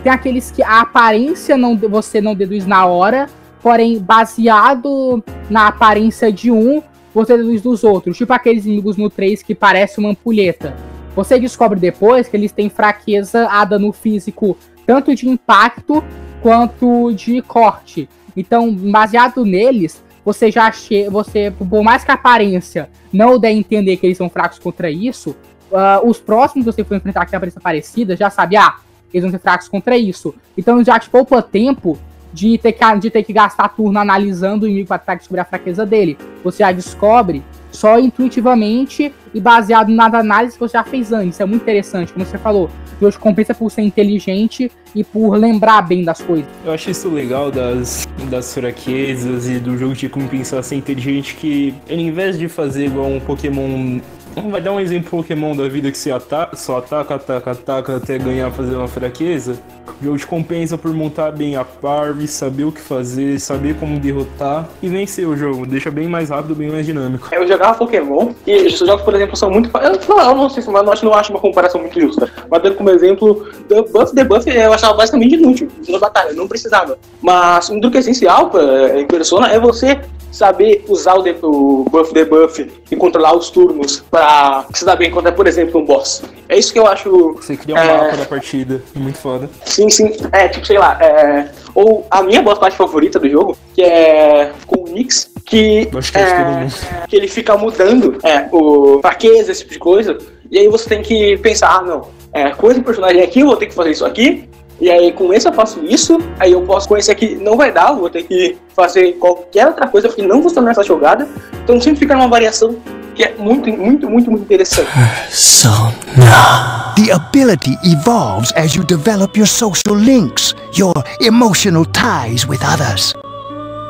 Tem aqueles que a aparência não, você não deduz na hora, porém, baseado na aparência de um, você deduz dos outros. Tipo aqueles inimigos no 3 que parece uma ampulheta. Você descobre depois que eles têm fraqueza a dano físico, tanto de impacto quanto de corte. Então, baseado neles, você já che você, por mais que a aparência não dê a entender que eles são fracos contra isso, uh, os próximos que você for enfrentar que tem aparência parecida, já sabe, ah, eles vão ser fracos contra isso. Então já te poupa tempo de ter que, de ter que gastar turno analisando o inimigo para descobrir a fraqueza dele. Você já descobre só intuitivamente e baseado nas análises que você já fez antes. É muito interessante, como você falou. O jogo compensa por ser inteligente e por lembrar bem das coisas. Eu acho isso legal das, das fraquezas e do jogo de compensar ser inteligente que em vez de fazer igual um Pokémon Vai dar um exemplo Pokémon da vida que você ataca, só ataca, ataca, ataca até ganhar fazer uma fraqueza. O jogo te compensa por montar bem a parve, saber o que fazer, saber como derrotar e vencer o jogo. Deixa bem mais rápido, bem mais dinâmico. Eu jogava Pokémon e os jogos, por exemplo, são muito. Eu não, eu não sei se mas não acho uma comparação muito justa. Mas dando como exemplo, Buff Debuff eu achava basicamente inútil na batalha, não precisava. Mas um truque essencial pra, em Persona é você saber usar o, o buff debuff e controlar os turnos pra se dar bem contra, por exemplo, um boss. É isso que eu acho. Você cria um é... mapa da partida, muito foda. Sim, sim. É, tipo, sei lá. É... Ou a minha boss parte favorita do jogo, que é com o Nix, que, que, é... que ele fica mudando é, o fraqueza, esse tipo de coisa. E aí você tem que pensar, ah, não, é, com esse personagem aqui eu vou ter que fazer isso aqui, e aí com esse eu faço isso, aí eu posso com esse aqui não vai dar, vou ter que fazer qualquer outra coisa porque não funciona nessa jogada. Então sempre fica numa variação que é muito, muito, muito, muito interessante. So now. The ability evolves as you develop your social links, your emotional ties with others.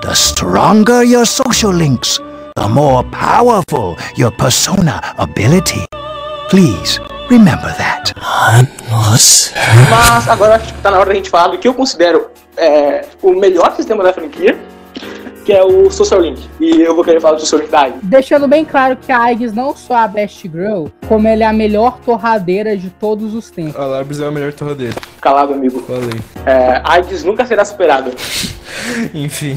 The stronger your social links, the more powerful your persona ability. Please Remember that. Nossa. Mas agora acho que tá na hora da gente falar do que eu considero é, o melhor sistema da franquia, que é o Social Link. E eu vou querer falar do Social Link da Aigis. Deixando bem claro que a Aigis não só é a Best Girl, como ela é a melhor torradeira de todos os tempos. A Labs é a melhor torradeira. Calado, amigo. Falei. É, a Aigis nunca será superada. Enfim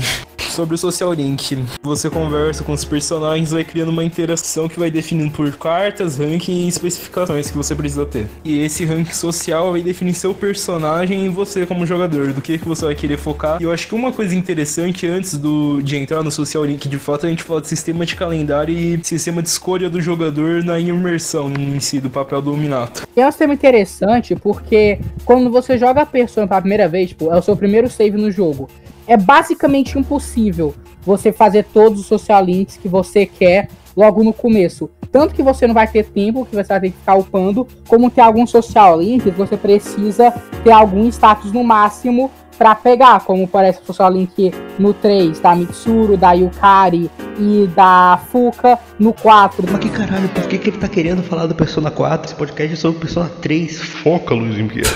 sobre o Social Link. Você conversa com os personagens, vai criando uma interação que vai definindo por cartas, ranking e especificações que você precisa ter. E esse ranking social vai definir seu personagem e você como jogador, do que, que você vai querer focar. E eu acho que uma coisa interessante antes do, de entrar no Social Link de fato, a gente fala de sistema de calendário e sistema de escolha do jogador na imersão em si, do papel do Minato. É um sistema interessante porque quando você joga a pessoa pela primeira vez, tipo, é o seu primeiro save no jogo é basicamente impossível você fazer todos os social links que você quer logo no começo. Tanto que você não vai ter tempo, que você vai ter que ficar upando, como ter alguns social links, você precisa ter algum status no máximo para pegar, como parece o social link no 3 da Mitsuru, da Yukari e da Fuka, no 4. Mas que caralho, por que, que ele tá querendo falar do Persona 4? Esse podcast é sobre Persona 3. Foca, Luiz Impiedo.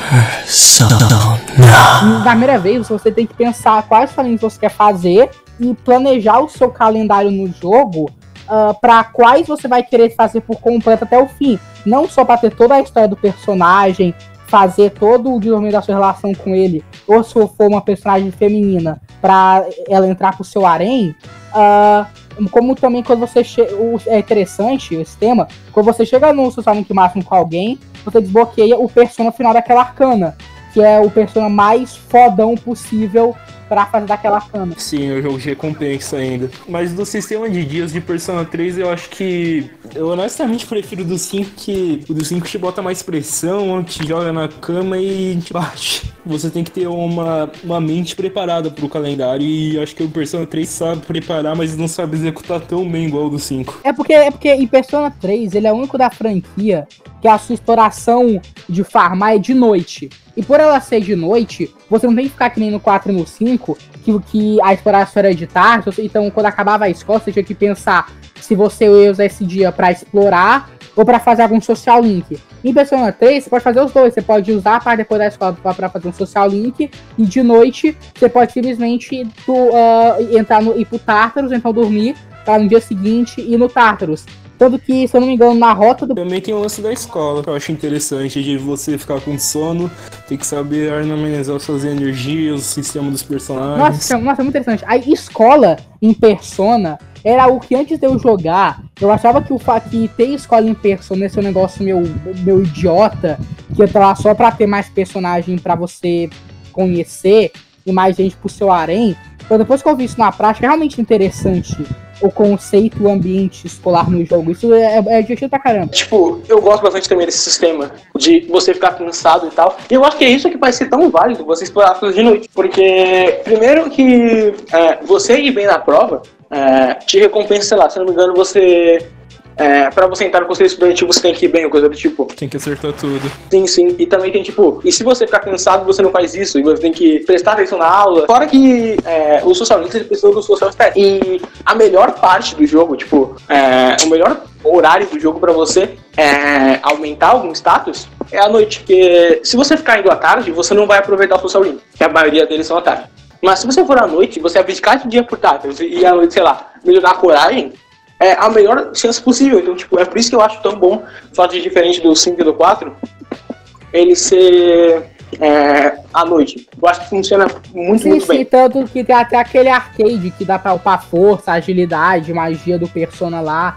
Na primeira vez, você tem que pensar quais links você quer fazer e planejar o seu calendário no jogo uh, para quais você vai querer fazer por completo até o fim. Não só para ter toda a história do personagem, fazer todo o desenvolvimento da sua relação com ele, ou se for uma personagem feminina, para ela entrar pro seu harém. Uh, como também quando você chega. É interessante esse tema, quando você chega no seu link máximo com alguém, você desbloqueia o persona final daquela arcana, que é o persona mais fodão possível pra fazer daquela cama. Sim, o jogo de recompensa ainda. Mas do sistema de dias de Persona 3, eu acho que. Eu honestamente prefiro do 5 que. O do 5 te bota mais pressão, te joga na cama e te bate. Você tem que ter uma, uma mente preparada pro calendário. E acho que o Persona 3 sabe preparar, mas não sabe executar tão bem igual o do 5. É porque, é porque em Persona 3 ele é o único da franquia que a sua exploração de farmar é de noite. E por ela ser de noite, você não tem que ficar que nem no 4 e no 5, que, que a exploração era de tarde. Então, quando acabava a escola, você tinha que pensar se você ia usar esse dia para explorar ou para fazer algum social link. Em Persona 3, você pode fazer os dois. Você pode usar a parte depois da escola para fazer um social link. E de noite, você pode simplesmente uh, entrar no, ir pro Tartarus, então dormir, para no dia seguinte ir no Tartarus. Tanto que, se eu não me engano, na rota do. Também tem o lance da escola, que eu acho interessante, de você ficar com sono, tem que saber amenizar suas energias, o sistema dos personagens. Nossa, nossa, é muito interessante. A escola em persona era o que antes de eu jogar, eu achava que o que ter escola em persona esse é um negócio meu, meu idiota, que eu tava só pra ter mais personagem para você conhecer e mais gente pro seu harém. Então depois que eu vi isso na prática, é realmente interessante o conceito, o ambiente escolar no jogo. Isso é, é divertido pra caramba. Tipo, eu gosto bastante também desse sistema de você ficar cansado e tal. E eu acho que é isso que vai ser tão válido você explorar tudo de noite. Porque, primeiro que é, você ir bem na prova é, te recompensa, sei lá, se não me engano, você é, pra você entrar no conselho estudantil, você tem que ir bem, coisa do tipo. Tem que acertar tudo. Sim, sim. E também tem, tipo, e se você ficar cansado, você não faz isso, e você tem que prestar atenção na aula. Fora que é, o socialista precisa do social status. E a melhor parte do jogo, tipo, é, o melhor horário do jogo para você é, aumentar algum status é à noite. Porque se você ficar indo à tarde, você não vai aproveitar o social link, que a maioria deles são à tarde. Mas se você for à noite, você abdicar de dia por tarde e à noite, sei lá, melhorar a coragem, é a melhor chance possível. Então, tipo, é por isso que eu acho tão bom o fato de diferente do 5 e do 4, ele ser é, à noite. Eu acho que funciona muito, sim, muito sim, bem. tanto que tem até aquele arcade que dá pra upar força, agilidade, magia do Persona lá.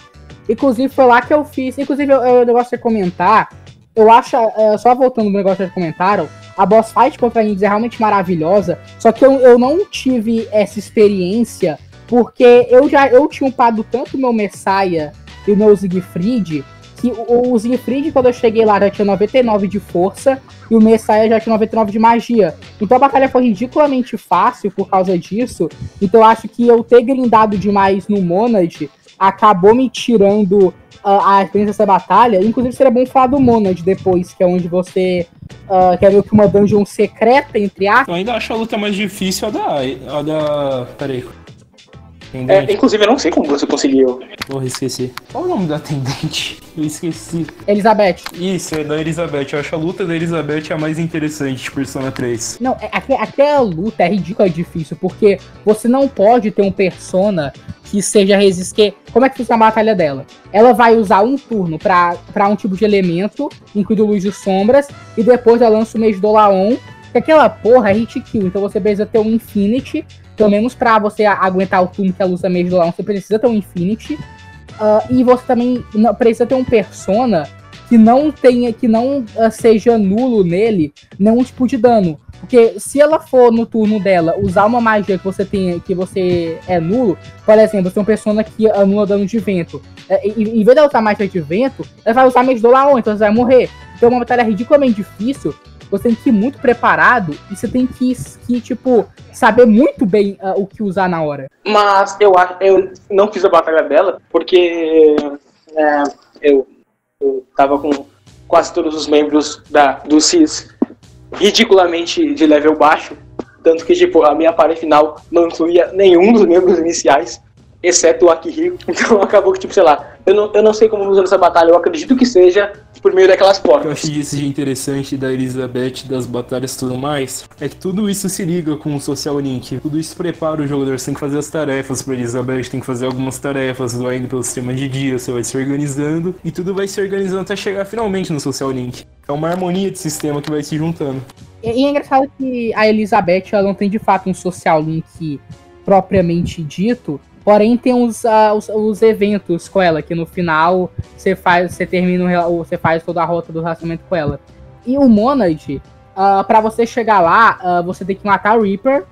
Inclusive, foi lá que eu fiz. Inclusive, eu, eu negócio de comentar. Eu acho, uh, só voltando no negócio que comentaram, a boss fight contra a Indies é realmente maravilhosa. Só que eu, eu não tive essa experiência porque eu já eu tinha upado tanto meu Messiah e o meu Siegfried, que o, o Siegfried, quando eu cheguei lá, já tinha 99 de força e o Messiah já tinha 99 de magia. Então a batalha foi ridiculamente fácil por causa disso. Então eu acho que eu ter grindado demais no Monad acabou me tirando a experiência dessa batalha. Inclusive seria bom falar do Monad depois, que é onde você. Uh, que é meio que uma dungeon secreta, entre aspas. Eu ainda acho a luta mais difícil a da. A da. Peraí. É, inclusive, eu não sei como você conseguiu. Porra, esqueci. Qual o nome da atendente? Eu esqueci. Elizabeth. Isso, é da Elizabeth. Eu acho a luta da Elizabeth a mais interessante de Persona 3. Não, é, aquela luta é ridícula difícil, porque você não pode ter um Persona que seja resistir. Como é que funciona a batalha dela? Ela vai usar um turno para um tipo de elemento, incluindo luz e sombras, e depois ela lança o mês do Laon, que aquela porra é hit kill, então você precisa ter um Infinity pelo menos pra você aguentar o turno que a é meio lá, você precisa ter um Infinity. Uh, e você também precisa ter um Persona que não tenha, que não uh, seja nulo nele nenhum tipo de dano. Porque se ela for no turno dela usar uma magia que você tem, que você é nulo, por exemplo, você tem uma persona que anula dano de vento. É, em vez de usar magia de vento, ela vai usar Megidolaon, então você vai morrer. Então é uma batalha ridiculamente difícil você tem que ir muito preparado e você tem que, que tipo, saber muito bem uh, o que usar na hora. Mas eu eu não fiz a batalha dela, porque é, eu, eu tava com quase todos os membros da, do CIS ridiculamente de level baixo. Tanto que, tipo, a minha party final não incluía nenhum dos membros iniciais. Exceto o Akihiko. Então acabou que, tipo, sei lá, eu não, eu não sei como usando essa batalha, eu acredito que seja por meio daquelas O que eu portas. acho disso de interessante da Elizabeth, das batalhas e tudo mais, é que tudo isso se liga com o Social Link. Tudo isso prepara o jogador. Você tem que fazer as tarefas pra Elizabeth, tem que fazer algumas tarefas, vai indo pelo sistema de dia, você vai se organizando, e tudo vai se organizando até chegar finalmente no Social Link. É uma harmonia de sistema que vai se juntando. E, e é engraçado que a Elizabeth ela não tem de fato um social link propriamente dito, porém tem os, ah, os, os eventos com ela, que no final você faz, você termina, você faz toda a rota do relacionamento com ela. E o Monad, ah, pra você chegar lá, ah, você tem que matar o Reaper,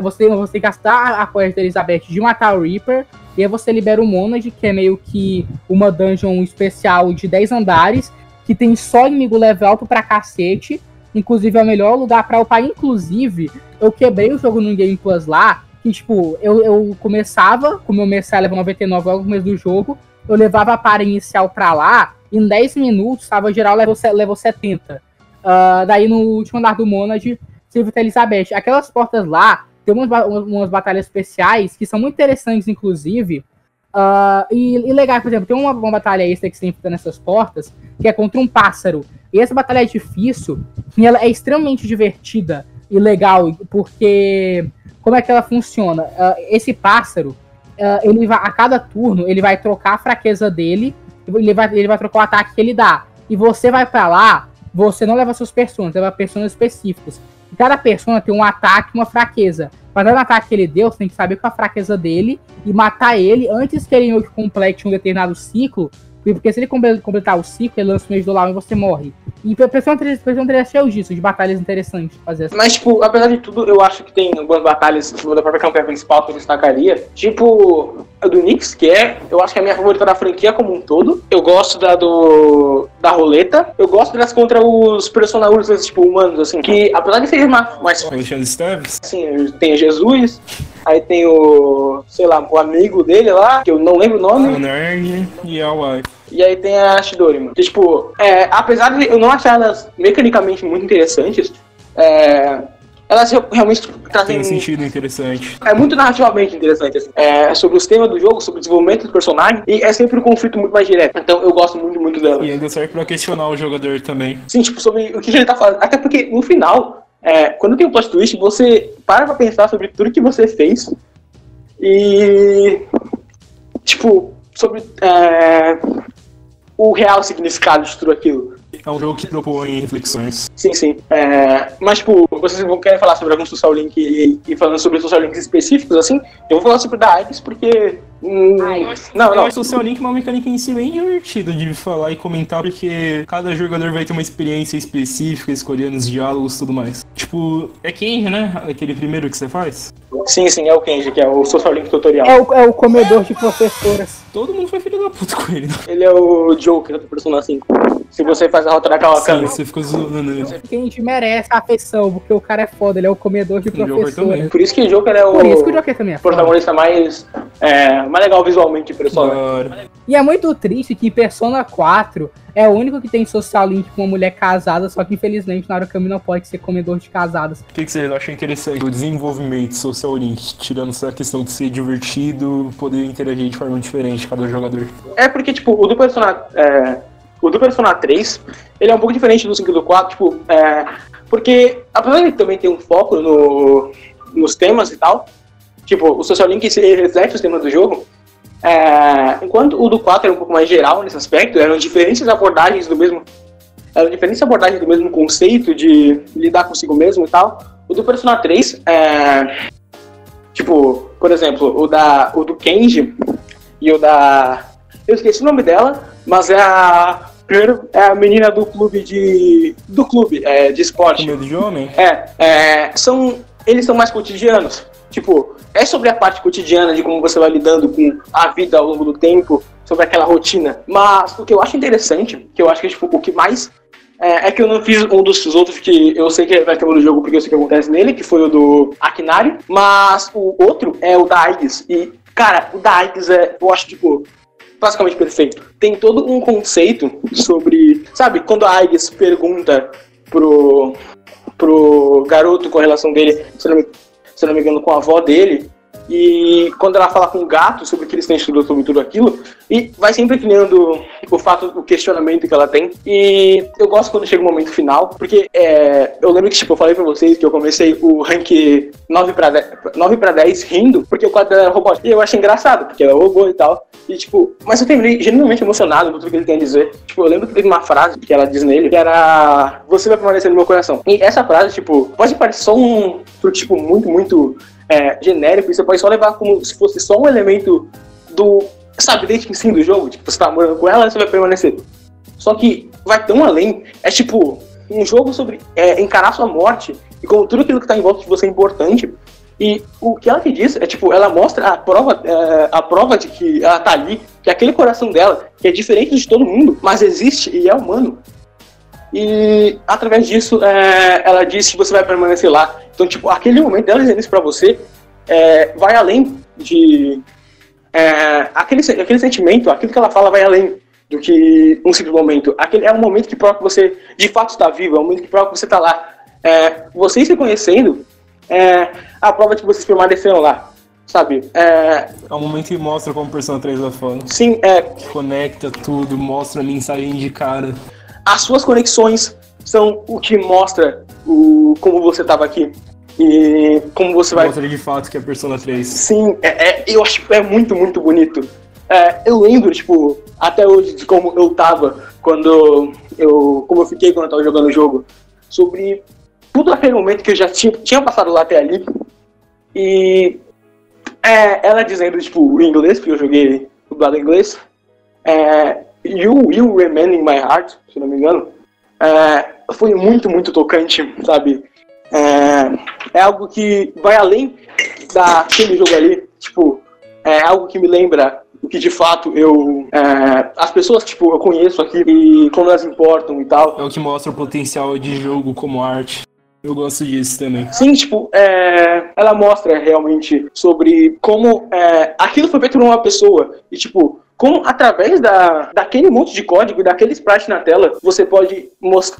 você, você tem que gastar a quest da Elizabeth de matar o Reaper, e aí você libera o Monad, que é meio que uma dungeon especial de 10 andares, que tem só inimigo level alto pra cacete, Inclusive, é o melhor lugar pra upar. Inclusive, eu quebrei o jogo no Game Plus lá. Que, tipo, eu, eu começava com o meu Messiah level 99 logo no começo do jogo. Eu levava a para inicial pra lá. Em 10 minutos, tava geral level, level 70. Ah, daí, no último andar do Monad, Silvia Elizabeth. Aquelas portas lá, tem umas, umas, batalhas especiais que são muito interessantes, inclusive. Ah, e, e legal, por exemplo, tem uma, uma batalha extra que você enfrenta nessas portas, que é contra um pássaro. E essa batalha é difícil, e ela é extremamente divertida e legal, porque como é que ela funciona? Ah, esse pássaro, ah, ele vai, a cada turno, ele vai trocar a fraqueza dele, ele vai, ele vai trocar o ataque que ele dá. E você vai pra lá, você não leva seus personagens, leva personagens específicos. E cada persona tem um ataque e uma fraqueza. Para dar o ataque que ele deu, você tem que saber qual é a fraqueza dele e matar ele antes que ele complete um determinado ciclo. Porque se ele comple- completar o ciclo, ele lança o mês do lá e você morre. E Persona 3, Persona 3 é cheio disso, de batalhas interessantes fazer assim. Mas, tipo, apesar de tudo, eu acho que tem algumas batalhas tipo, da própria campanha principal que eu destacaria. Tipo, a do Nix, que é, eu acho que é a minha favorita da franquia como um todo. Eu gosto da do. da roleta. Eu gosto das contra os personagens, tipo, humanos, assim. Que, apesar de ser ma- mais Alexandre Steves? assim, tem Jesus, aí tem o, sei lá, o amigo dele lá, que eu não lembro o nome. O Nerd e a Wife. E aí tem a Shidori, mano. Que, tipo, é, apesar de eu não achar elas mecanicamente muito interessantes, é, elas re- realmente trazem. Tem sentido interessante. É muito narrativamente interessante, assim. É sobre os temas do jogo, sobre o desenvolvimento do personagem, e é sempre um conflito muito mais direto. Então eu gosto muito, muito dela. E ainda serve pra questionar o jogador também. Sim, tipo, sobre o que ele tá falando. Até porque no final, é, quando tem um plot twist, você para pra pensar sobre tudo que você fez e. Tipo, sobre é, o real significado de tudo aquilo. É um jogo que propõe reflexões. Sim, sim. É, mas, tipo, vocês vão querer falar sobre algum social link e, e falando sobre social links específicos, assim, eu vou falar sobre da AIDS porque. Hum, não, Eu não. acho o Social Link uma mecânica em si bem divertida de falar e comentar, porque cada jogador vai ter uma experiência específica, escolhendo os diálogos e tudo mais. Tipo, é Kenji, né? Aquele primeiro que você faz? Sim, sim, é o Kenji, que é o social link tutorial. É o, é o comedor de professoras. Todo mundo foi filho da puta com ele. né? Ele é o Joker do Persona 5. Se você faz a rota da Sim, Kawakami. você ficou zoando ele. Que a gente merece a afeição, porque o cara é foda, ele é o comedor de também. Por isso que o Joker é o Por isso que o Joker também é protagonista mais, é, mais legal visualmente Persona. hora. E é muito triste que Persona 4 é o único que tem social link com uma mulher casada, só que infelizmente Narukami não pode ser comedor de casadas. O que, que vocês acham interessante? O desenvolvimento do Social Link, tirando essa questão de ser divertido, poder interagir de forma diferente cada jogador. É porque, tipo, o do Persona. É, o do Persona 3, ele é um pouco diferente do 5 e do 4, tipo, é, porque apesar de ele também ter um foco no, nos temas e tal, tipo, o Social Link reflete os temas do jogo, é, enquanto o do 4 era um pouco mais geral nesse aspecto, eram diferentes abordagens do mesmo. Eram diferentes abordagens do mesmo conceito de lidar consigo mesmo e tal. O do Persona 3, é, tipo, por exemplo, o, da, o do Kenji e o da. Eu esqueci o nome dela, mas é a. É a menina do clube de. do clube, é, de esporte. de homem? É, é, são. Eles são mais cotidianos. Tipo, é sobre a parte cotidiana de como você vai lidando com a vida ao longo do tempo, sobre aquela rotina. Mas o que eu acho interessante, que eu acho que tipo, o que mais. É, é que eu não fiz um dos outros que eu sei que vai ter no jogo porque eu sei o que acontece nele, que foi o do Akinari. Mas o outro é o da Aigis. E, cara, o da Aigis é, eu acho, tipo, basicamente perfeito. Tem todo um conceito sobre. Sabe, quando a Aigis pergunta pro, pro garoto com relação dele, se não me, se não me engano, com a avó dele, E quando ela fala com o gato sobre o que eles têm estudado sobre tudo aquilo, e vai sempre criando o fato, o questionamento que ela tem. E eu gosto quando chega o momento final, porque é, eu lembro que, tipo, eu falei pra vocês que eu comecei o rank 9 pra 10, 9 pra 10 rindo, porque o quadro dela era robótico. E eu achei engraçado, porque ela robô e tal. E, tipo, mas eu terminei genuinamente emocionado com tudo que ele tem a dizer. Tipo, eu lembro que teve uma frase que ela diz nele, que era Você vai permanecer no meu coração. E essa frase, tipo, pode parecer só um, tipo, muito, muito é, genérico, você pode só levar como se fosse só um elemento do, sabe, desde ensino do jogo, tipo, você tá morando com ela, você vai permanecer. Só que vai tão além, é tipo, um jogo sobre é, encarar sua morte e como tudo aquilo que tá em volta de você é importante. E o que ela te diz é tipo, ela mostra a prova, é, a prova de que ela tá ali, que aquele coração dela, que é diferente de todo mundo, mas existe e é humano. E através disso, é, ela diz que você vai permanecer lá. Então, tipo, aquele momento dela dizendo isso pra você é, vai além de. É, aquele, aquele sentimento, aquilo que ela fala vai além do que um simples momento. Aquele é um momento que prova que você de fato está vivo, é um momento que prova que você está lá. É, vocês se conhecendo é a prova de que vocês permaneceram lá. Sabe? É, é um momento que mostra como Persona 3 vai falando. Sim, é. Conecta tudo, mostra a mensagem de cara. As suas conexões são o que mostra o, como você estava aqui. E como você vai. Mostra de fato que é Persona 3. Sim, é, é, eu acho que é muito, muito bonito. É, eu lembro, tipo, até hoje de como eu tava quando eu. Como eu fiquei quando eu tava jogando o jogo. Sobre tudo aquele momento que eu já tinha, tinha passado lá até ali. E é, ela dizendo, tipo, em inglês, porque eu joguei dublado em inglês. É, you Will Remain in My Heart, se não me engano. É, foi muito, muito tocante, sabe? É, é algo que vai além daquele jogo ali. Tipo, é algo que me lembra o que de fato eu. É, as pessoas, tipo, eu conheço aqui e como elas importam e tal. É o que mostra o potencial de jogo como arte. Eu gosto disso também. Sim, tipo, é, ela mostra realmente sobre como é, aquilo foi feito por uma pessoa. E, tipo, como através da, daquele monte de código, daquele sprite na tela, você pode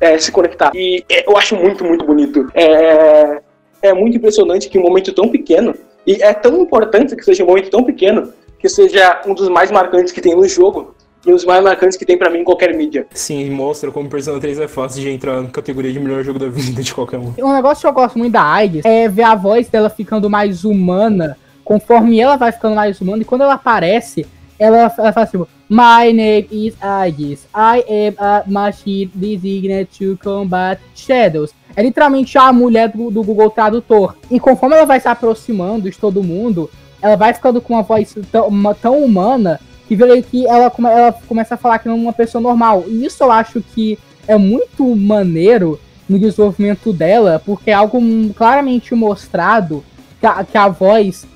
é, se conectar. E é, eu acho muito, muito bonito. É, é muito impressionante que um momento tão pequeno, e é tão importante que seja um momento tão pequeno, que seja um dos mais marcantes que tem no jogo, e os mais marcantes que tem para mim em qualquer mídia. Sim, mostra como Persona 3 é fácil de entrar na categoria de melhor jogo da vida de qualquer um. Um negócio que eu gosto muito da Aides é ver a voz dela ficando mais humana, conforme ela vai ficando mais humana, e quando ela aparece, ela, ela fala assim, My name is Aegis. I am a machine designed to combat shadows. É literalmente a mulher do, do Google Tradutor. E conforme ela vai se aproximando de todo mundo, ela vai ficando com uma voz tão, uma, tão humana que vê que ela, ela começa a falar que é uma pessoa normal. E isso eu acho que é muito maneiro no desenvolvimento dela, porque é algo claramente mostrado que a, que a voz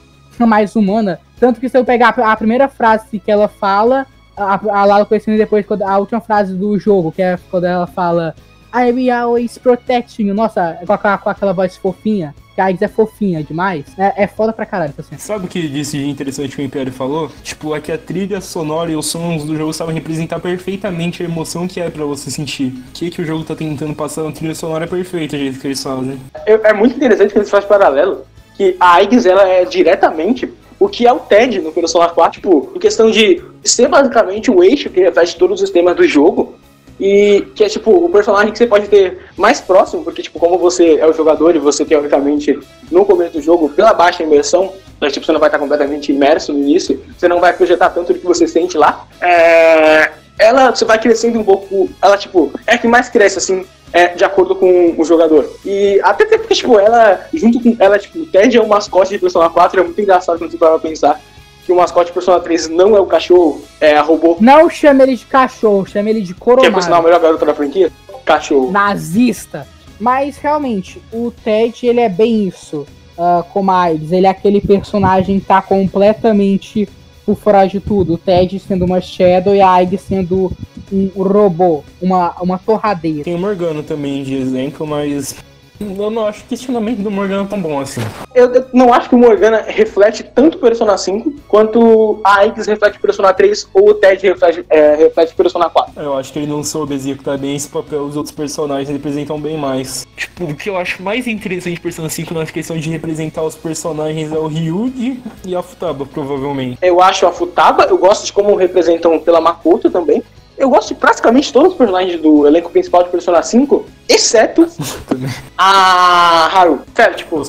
é mais humana. Tanto que se eu pegar a primeira frase que ela fala, a, a Lala conhecendo depois a última frase do jogo, que é quando ela fala I will always protect you. Nossa, com, a, com aquela voz fofinha que a Iggs é fofinha demais. É, é foda pra caralho, assim. Sabe o que disse de interessante que o Império falou? Tipo, é que a trilha sonora e os sons do jogo sabem representar perfeitamente a emoção que é pra você sentir. O que, que o jogo tá tentando passar na trilha sonora é perfeita, o jeito que eles fazem. É, é muito interessante que eles fazem paralelo, que a Iggs, ela é diretamente o que é o TED no Persona 4, tipo, em questão de ser basicamente o eixo que reflete todos os temas do jogo, e que é tipo o personagem que você pode ter mais próximo, porque tipo, como você é o jogador e você teoricamente no começo do jogo, pela baixa imersão, né, tipo, você não vai estar completamente imerso no início, você não vai projetar tanto do que você sente lá. É, ela você vai crescendo um pouco, ela tipo, é que mais cresce assim, é, de acordo com o jogador. E até porque, tipo, ela, junto com ela, tipo, o Ted é o mascote de Persona 4, é muito engraçado quando você para pensar que o mascote de Persona 3 não é o cachorro, é a robô. Não chame ele de cachorro, chame ele de Coromário. Que é, por sinal, a melhor garota da franquia? Cachorro. Nazista. Mas, realmente, o Ted, ele é bem isso. Uh, como a Aids, ele é aquele personagem que tá completamente por fora de tudo. O Ted sendo uma Shadow e a Aids sendo um robô, uma, uma torradeira. Tem o Morgano também de exemplo, mas Eu não acho que o questionamento do Morgana é tão bom assim. Eu, eu não acho que o Morgana reflete tanto Persona 5 quanto a Aix reflete Persona 3 ou o Ted reflete, é, reflete Persona 4. Eu acho que ele não soube executar bem esse papel, os outros personagens representam bem mais. Tipo, o que eu acho mais interessante de Persona 5 na questão de representar os personagens é o Ryugi e a Futaba, provavelmente. Eu acho a Futaba, eu gosto de como representam pela Makoto também. Eu gosto de praticamente todos os personagens do elenco principal de Persona 5, exceto a Haru. Sério, tipo,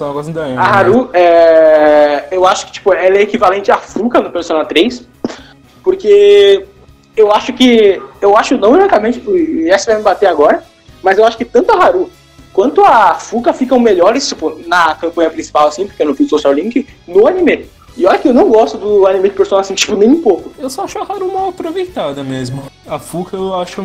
a Haru, é, eu acho que tipo, ela é equivalente à Fuka no Persona 3, porque eu acho que, eu acho não unicamente, e essa vai me bater agora, mas eu acho que tanto a Haru quanto a Fuka ficam melhores, tipo, na campanha principal, assim, porque eu não fiz Social Link, no anime. E olha que eu não gosto do anime de Persona 5, tipo, nem um pouco. Eu só acho a Haru mal aproveitada mesmo. A Fuka eu acho.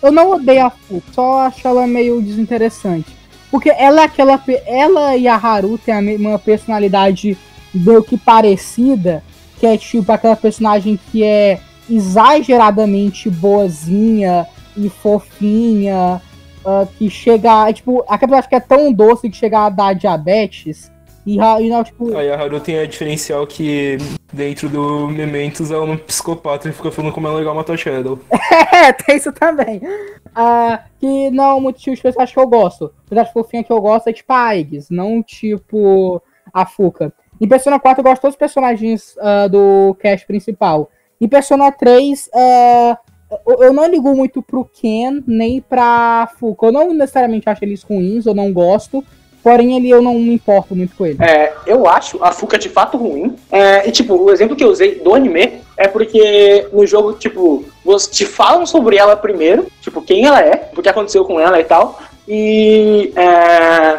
Eu não odeio a Fuka, só acho ela meio desinteressante. Porque ela é aquela. Ela e a Haru têm a mesma personalidade meio que parecida, que é tipo aquela personagem que é exageradamente boazinha e fofinha, ah, que chega. Tipo, aquela personagem que é tão doce que chega a dar diabetes. E, a- e tipo. Aí a Haru tem a diferencial que dentro do Mementos ela é um psicopata e fica falando como é legal matar Shadow. É, tem isso também. Ah, que não, muito tipo de personagem que eu gosto. Personagem fofinha que eu gosto é tipo a Aigis, não tipo a Fuka. Em Persona 4 eu gosto de todos os personagens ah, do cast principal. Em Persona 3, ah, eu, eu não ligo muito pro Ken, nem pra Fuka. Eu não necessariamente acho eles ruins, eu não gosto. Porém, ele eu não me importo muito com ele. É, eu acho a Fuka de fato ruim. É, e, tipo, o exemplo que eu usei do anime é porque no jogo, tipo, você te falam sobre ela primeiro, tipo, quem ela é, o que aconteceu com ela e tal. E, é,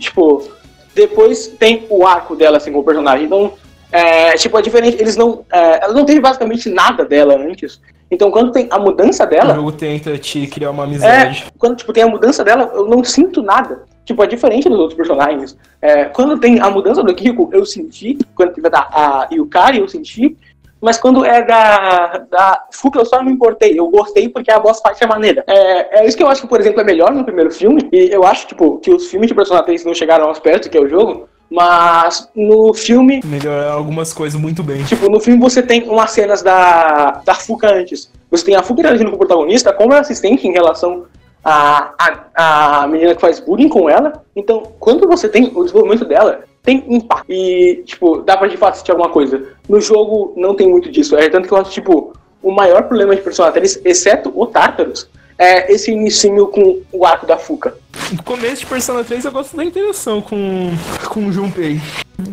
tipo, depois tem o arco dela, assim, como personagem. Então, é, tipo, é diferente. Eles não. É, ela não teve basicamente nada dela antes. Então, quando tem a mudança O dela. jogo tenta te criar uma amizade. quando tipo, tem a mudança dela, eu não sinto nada. Tipo, é diferente dos outros personagens. É, quando tem a mudança do Kiko, eu senti. Quando teve da a Yukari, eu senti. Mas quando é da, da Fuka, eu só não me importei. Eu gostei porque a boss fight é maneira. É, é isso que eu acho que, por exemplo, é melhor no primeiro filme. E eu acho, tipo, que os filmes de Persona 3 não chegaram aos pés do que é o jogo. Mas no filme, Melhorar algumas coisas muito bem. Tipo, no filme você tem umas cenas da, da Fuka antes. Você tem a Fuka interagindo com o protagonista como assistente em relação à, à, à menina que faz bullying com ela. Então, quando você tem o desenvolvimento dela, tem impacto. E, tipo, dá pra de fato assistir alguma coisa. No jogo não tem muito disso. É tanto que eu acho, tipo, o maior problema de Persona 3, exceto o Tartarus, é esse inicinho com o arco da Fuka. No começo de Persona 3 eu gosto da interação com, com o Junpei.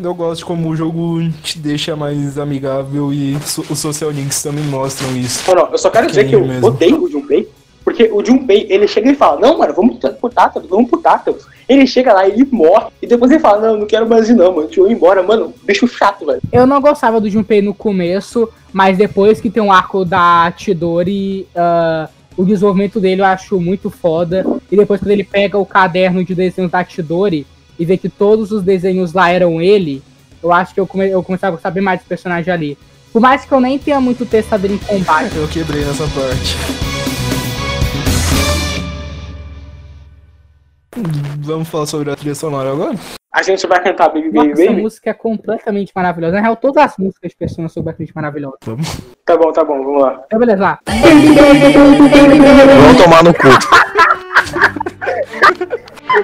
Eu gosto de como o jogo te deixa mais amigável e so- os social links também mostram isso. Não, não, eu só quero dizer que eu mesmo. odeio o Junpei, porque o Junpei, ele chega e fala, não, mano, vamos pro Tartarus, vamos pro Tartarus. Ele chega lá e ele morre, e depois ele fala, não, não quero mais ir não, mano, deixa eu ir embora, mano, bicho chato, velho. Eu não gostava do Junpei no começo, mas depois que tem um arco da Tidori, ah, o desenvolvimento dele eu acho muito foda. E depois quando ele pega o caderno de desenhos da Tidori e vê que todos os desenhos lá eram ele, eu acho que eu, come eu comecei a gostar bem mais do personagem ali. Por mais que eu nem tenha muito testado ele em combate. Eu quebrei nessa parte. Vamos falar sobre a trilha sonora agora? A gente vai cantar Baby Nossa, Baby essa Baby? música é completamente maravilhosa. Na real, todas as músicas de Persona são completamente maravilhosas. Tá bom, tá bom, vamos lá. Então, beleza, lá. Vamos tomar no cu.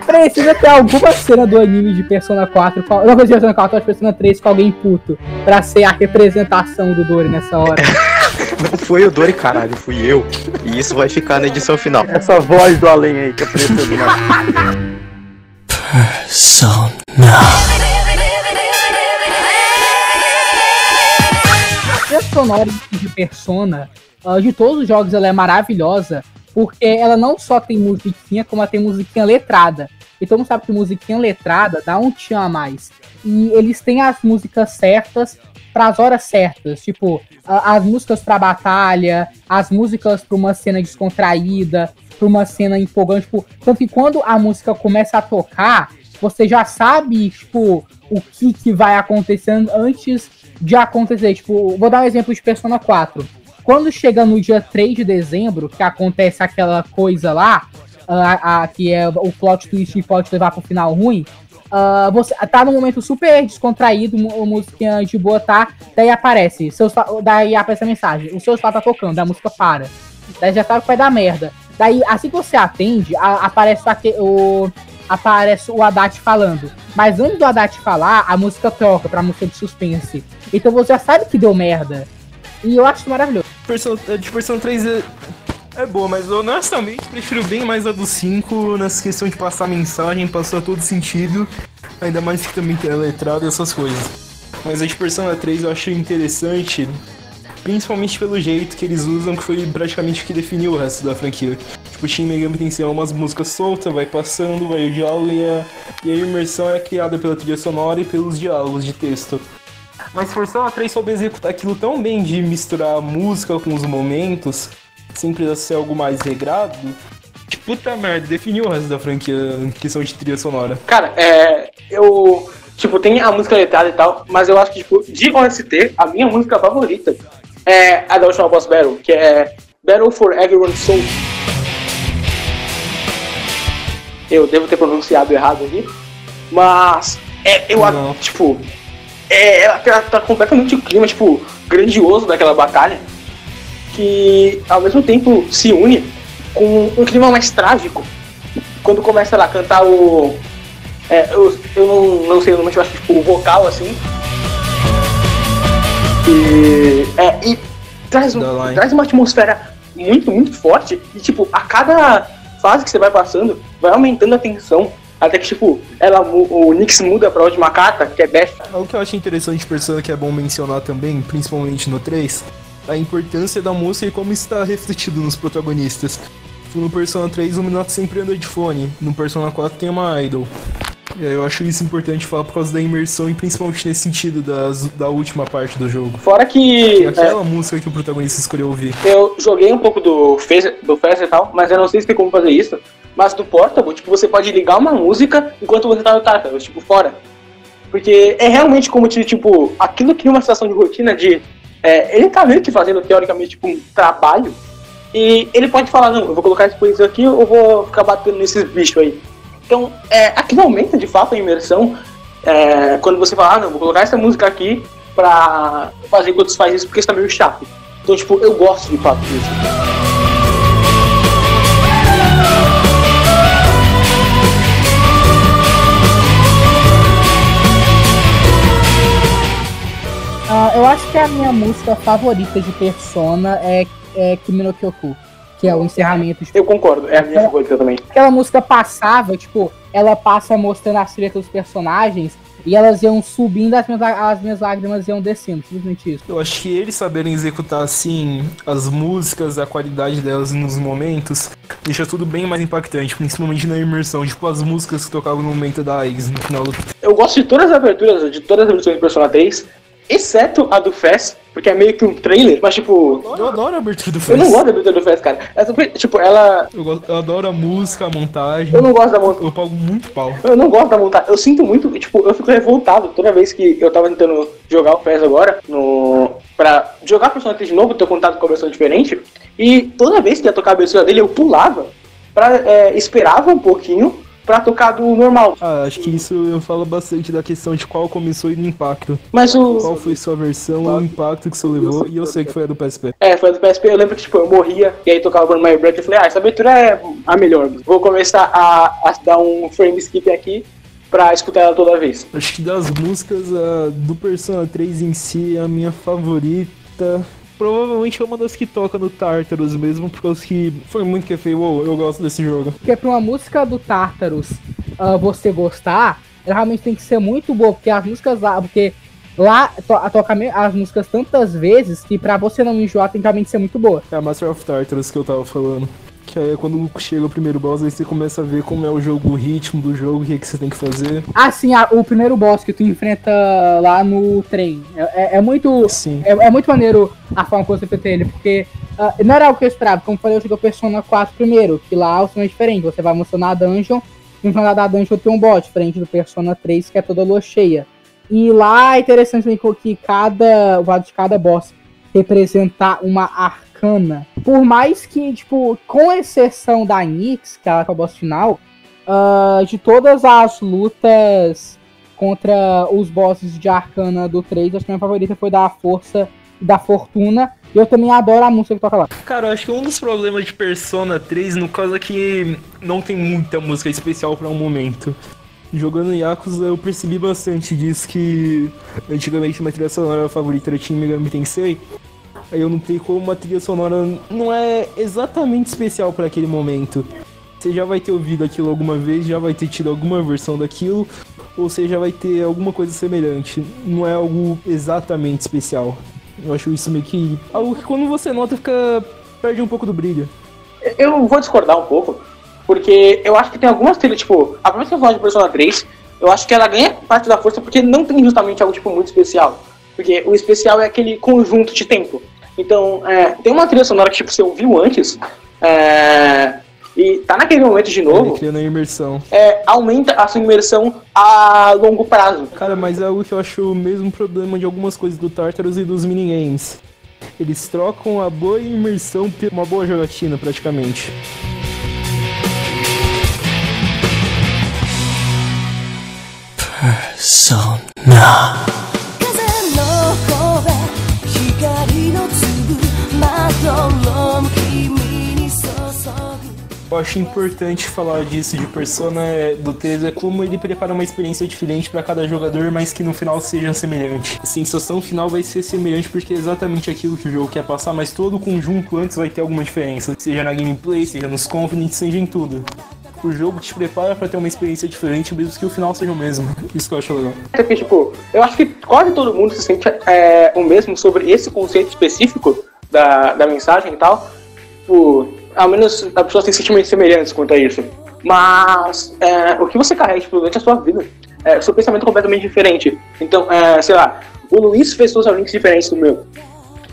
Precisa ter alguma cena do anime de Persona 4, qual- não de Persona 4, mas de Persona 3 com alguém puto, pra ser a representação do Dori nessa hora. Não foi o Dori, caralho, fui eu. E isso vai ficar na edição final. Essa voz do além aí que apareceu do nada. A trilha sonora de Persona, ah, de todos os jogos, ela é maravilhosa, porque ela não só tem musiquinha, como ela tem musiquinha letrada. E todo mundo sabe que musiquinha letrada dá um tchan a mais. E eles têm as músicas certas para as horas certas. Tipo, as músicas pra batalha, as músicas pra uma cena descontraída, pra uma cena empolgante. Tipo, tanto que quando a música começa a tocar, você já sabe, tipo, o que, que vai acontecendo antes de acontecer. Tipo, vou dar um exemplo de Persona 4. Quando chega no dia 3 de dezembro, que acontece aquela coisa lá, a, a- que é o plot twist que pode levar pro final ruim. Ah, você tá num momento super descontraído, mu- musiquinha de boa, tá? Daí aparece, seus, daí aparece a mensagem, o seu celular tá tocando, a música para. Daí já sabe que vai dar merda. Daí, assim que você atende, a- aparece, o, aparece o Haddad falando. Mas antes do Haddad falar, a música troca pra música de suspense. Então você já sabe que deu merda. E eu acho maravilhoso. Persona, a de Persona 3 é, boa, mas honestamente prefiro bem mais a do 5 nessa questão de passar mensagem, passar todo sentido. Ainda mais que também tem a letrada e essas coisas. Mas a de Persona 3 eu achei interessante, principalmente pelo jeito que eles usam, que foi praticamente o que definiu o resto da franquia. Tipo, o Shin Megami Tensei é umas músicas soltas, vai passando, vai o diálogo e a, e a imersão é criada pela trilha sonora e pelos diálogos de texto. Mas Persona 3 soube executar aquilo tão bem de misturar a música com os momentos, sem precisar ser algo mais regrado. Que puta merda, definiu o resto da franquia em questão de trilha sonora. Cara, é. Eu. Tipo, tem a música letrada e tal, mas eu acho que, tipo, de OST, a minha música favorita é a da última Boss Battle, que é Battle for Everyone's Soul. Eu devo ter pronunciado errado aqui, mas é, eu a- Não. tipo, é, ela tá, tá completamente o clima, tipo, grandioso daquela batalha, que ao mesmo tempo se une com um clima mais trágico. Quando começa lá a cantar o. É, eu, eu não, não sei o nome, mas eu acho que tipo, o vocal assim. E, é, e traz, um- traz uma atmosfera muito, muito forte. E tipo, a cada fase que você vai passando, vai aumentando a tensão. Até que, tipo, ela, o Nix muda pra última carta, que é Beth. O que eu acho interessante Persona que é bom mencionar também, principalmente no 3, a importância da música e como está refletido nos protagonistas. Tipo, No Persona 3 o Minato sempre anda de fone, no Persona 4 tem uma idol. E aí eu acho isso importante falar por causa da imersão e principalmente nesse sentido das, da última parte do jogo. Fora que. Que é é, aquela música que o protagonista escolheu ouvir. Eu joguei um pouco do Fez- do e tal, mas eu não sei se tem como fazer isso. Mas do Portable, tipo, você pode ligar uma música enquanto você tá no Tartarus, tipo, fora. Porque é realmente como tipo, aquilo cria uma situação de rotina de. É, ele tá meio que fazendo, teoricamente, tipo, um trabalho. E ele pode falar, não, eu vou colocar esse polícia aqui, eu vou ficar batendo nesses bichos aí. Então, é, aquilo aumenta de fato a imersão. é, quando você fala, ah, não, vou colocar essa música aqui pra fazer enquanto faz isso, porque isso tá meio chato. Então, tipo, eu gosto de fato disso. Ah, eu acho que a minha música favorita de Persona é, é Kimi no Kyoku, que é o encerramento. Tipo, Eu concordo, é a minha favorita também. aquela música passava, tipo, ela passa mostrando a silhueta dos personagens e elas iam subindo, as minhas, as minhas lágrimas iam descendo, simplesmente isso. Eu acho que eles saberem executar assim as músicas, a qualidade delas nos momentos, deixa tudo bem mais impactante, principalmente na imersão. Tipo as músicas que tocavam no momento da Eggs no final do Eu gosto de todas as aberturas, de todas as versões de Persona 3, exceto a do Fest, porque é meio que um trailer, mas tipo. Eu adoro a abertura do Eu Fest. não gosto da abertura do Fest, cara. Essa, tipo, ela. Eu, gosto- eu adoro a música, a montagem. Eu não gosto da montagem. Eu pago muito pau. Eu não gosto da montagem. Eu sinto muito, tipo, eu fico revoltado toda vez que eu tava tentando jogar o PES agora, no. Pra jogar Persona 3 de novo, ter contato com a versão diferente. E toda vez que ia tocar a abertura dele, eu pulava, pra, é, esperava um pouquinho pra tocar do normal. Ah, acho que isso eu falo bastante da questão de qual começou e do impacto. Mas o. Qual foi sua versão, o impacto que você levou, e eu sei que foi a do PSP. É, foi a do PSP, eu lembro que tipo, eu morria e aí tocava Burn My Breath e eu falei, ah, essa abertura é a melhor. Vou começar a, a dar um frame skip aqui pra escutar ela toda vez. Acho que das músicas a do Persona 3 em si, a minha favorita. Provavelmente é uma das que toca no Tartarus mesmo, por causa que foi muito que feio. Uou, eu gosto desse jogo. Porque pra uma música do Tartarus ah, você gostar, ela realmente tem que ser muito boa, porque as músicas lá, porque lá to- toca as músicas tantas vezes que pra você não enjoar tem que realmente ser muito boa. É a Master of Tartarus que eu tava falando. Que aí é quando chega o primeiro boss, aí você começa a ver como é o jogo, o ritmo do jogo, o que, que você tem que fazer. Ah, sim, a- o primeiro boss que tu enfrenta lá no trem. É, é- é muito. Sim. É, é muito maneiro a forma como você enfrenta ele, porque ah, não era algo que eu esperava. Como eu falei, eu joguei o Persona 4 primeiro, que lá o sistema é diferente. Você vai mostrando a dungeon, e no final da dungeon tem um boss, diferente do Persona 3, que é toda lua cheia. E lá é interessante que cada, o lado de cada boss representar uma arcana Arcana. Por mais que, tipo, com exceção da Nyx, que ela o boss final, uh, de todas as lutas contra os bosses de Arcana do 3, acho que a minha favorita foi da Força e da Fortuna. E eu também adoro a música que toca lá. Cara, eu acho que um dos problemas de Persona 3, no caso, é que não tem muita música especial para um momento. Jogando Yakuza, eu percebi bastante disso, que antigamente minha trilha sonora favorita era Shin Megami Tensei. Aí eu notei como uma trilha sonora não é exatamente especial para aquele momento. Você já vai ter ouvido aquilo alguma vez, já vai ter tido alguma versão daquilo, ou você já vai ter alguma coisa semelhante. Não é algo exatamente especial. Eu acho isso meio que algo que quando você nota fica perde um pouco do brilho. Eu vou discordar um pouco, porque eu acho que tem algumas trilhas, tipo, a primeira que eu falo de Persona 3, eu acho que ela ganha parte da força porque não tem justamente algo, tipo, muito especial. Porque o especial é aquele conjunto de tempo. Então, é, tem uma trilha sonora que, tipo, você ouviu antes, é, e tá naquele momento de novo. Ele na imersão. É, aumenta a sua imersão a longo prazo. Cara, mas é algo que eu acho o mesmo problema de algumas coisas do Tartarus e dos minigames. Eles trocam a boa imersão por uma boa jogatina, praticamente. Persona. Eu acho importante falar disso de Persona é, do 3 é como ele prepara uma experiência diferente para cada jogador, mas que no final seja semelhante. A sensação final vai ser semelhante porque é exatamente aquilo que o jogo quer passar, mas todo o conjunto antes vai ter alguma diferença, seja na gameplay, seja nos confidents, seja em tudo. O jogo te prepara para ter uma experiência diferente, mesmo que o final seja o mesmo. Isso que eu acho legal. Porque, tipo, eu acho que quase todo mundo se sente é, o mesmo sobre esse conceito específico da, da mensagem e tal. Tipo, ao menos a pessoa tem sentimentos semelhantes quanto a isso. Mas é, o que você carrega tipo, durante a sua vida, é, seu pensamento é completamente diferente. Então, é, sei lá, o Luiz fez social links diferentes do meu.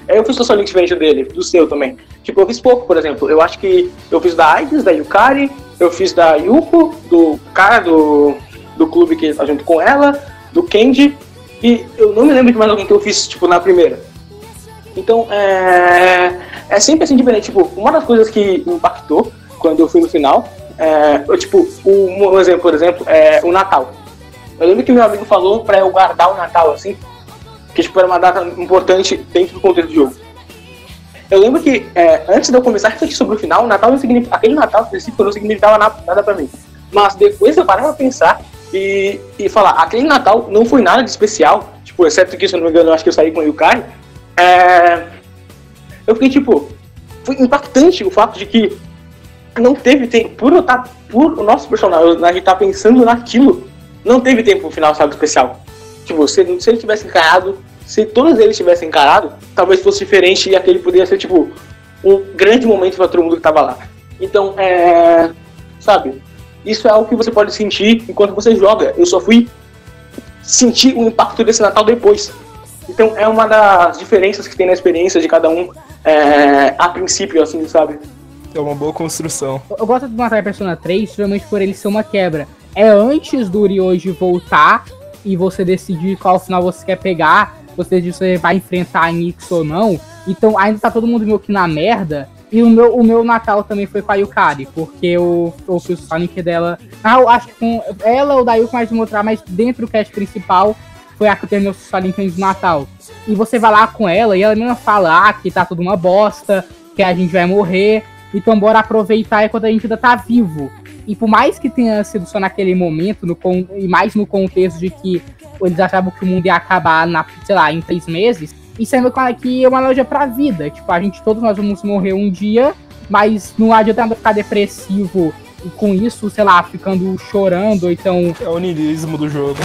Eu fiz social link diferente dele, do seu também. Tipo, eu fiz pouco, por exemplo. Eu acho que eu fiz da AIDS, da Yukari, eu fiz da Yuko, do cara do, do clube que tá junto com ela, do Kenji, e eu não me lembro de mais alguém que eu fiz, tipo, na primeira. Então, é, é sempre assim diferente. Tipo, uma das coisas que me impactou quando eu fui no final, é, eu, tipo, um, um exemplo, por exemplo, é o Natal. Eu lembro que meu amigo falou pra eu guardar o Natal, assim, que tipo, era uma data importante dentro do contexto do jogo. Eu lembro que é, antes de eu começar a refletir sobre o final, o Natal não significa, aquele Natal específico não significava nada, pra mim. Mas depois eu parava pra pensar e, e falar, aquele Natal não foi nada de especial, tipo, exceto que, se eu não me engano, eu acho que eu saí com o Yukai. É, eu fiquei tipo, foi impactante o fato de que não teve tempo, por, eu tá, por o nosso personagem, gente tá pensando naquilo, não teve tempo no final, sabe, especial. Tipo, se, se ele tivesse encarado, se todos eles tivessem encarado, talvez fosse diferente e aquele poderia ser, tipo, um grande momento para todo mundo que tava lá. Então, é. Sabe? Isso é algo que você pode sentir enquanto você joga. Eu só fui sentir o impacto desse Natal depois. Então, é uma das diferenças que tem na experiência de cada um, é, a princípio, assim, sabe? É uma boa construção. Eu gosto do Natal Persona 3, justamente por ele ser uma quebra. É antes do Ryoji voltar e você decidir qual final você quer pegar, você decidir se você vai enfrentar a Nix ou não. Então ainda tá todo mundo meio que na merda. E o meu, o meu Natal também foi com a Yukari, porque eu, eu fiz o Sonic dela. Ah, eu acho que com ela ou da Yuko mais mostrar, mas dentro do cast principal foi a que terminou Sonic antes do Natal. E você vai lá com ela e ela mesma fala ah, que tá tudo uma bosta, que a gente vai morrer. Então bora aproveitar enquanto a gente ainda tá vivo. E por mais que tenha sido só naquele momento, no, e mais no contexto de que eles achavam que o mundo ia acabar, na, sei lá, em três meses, isso é que é uma loja pra vida. Tipo, a gente, todos nós vamos morrer um dia, mas não adianta ficar depressivo e com isso, sei lá, ficando chorando, então. É o niilismo do jogo.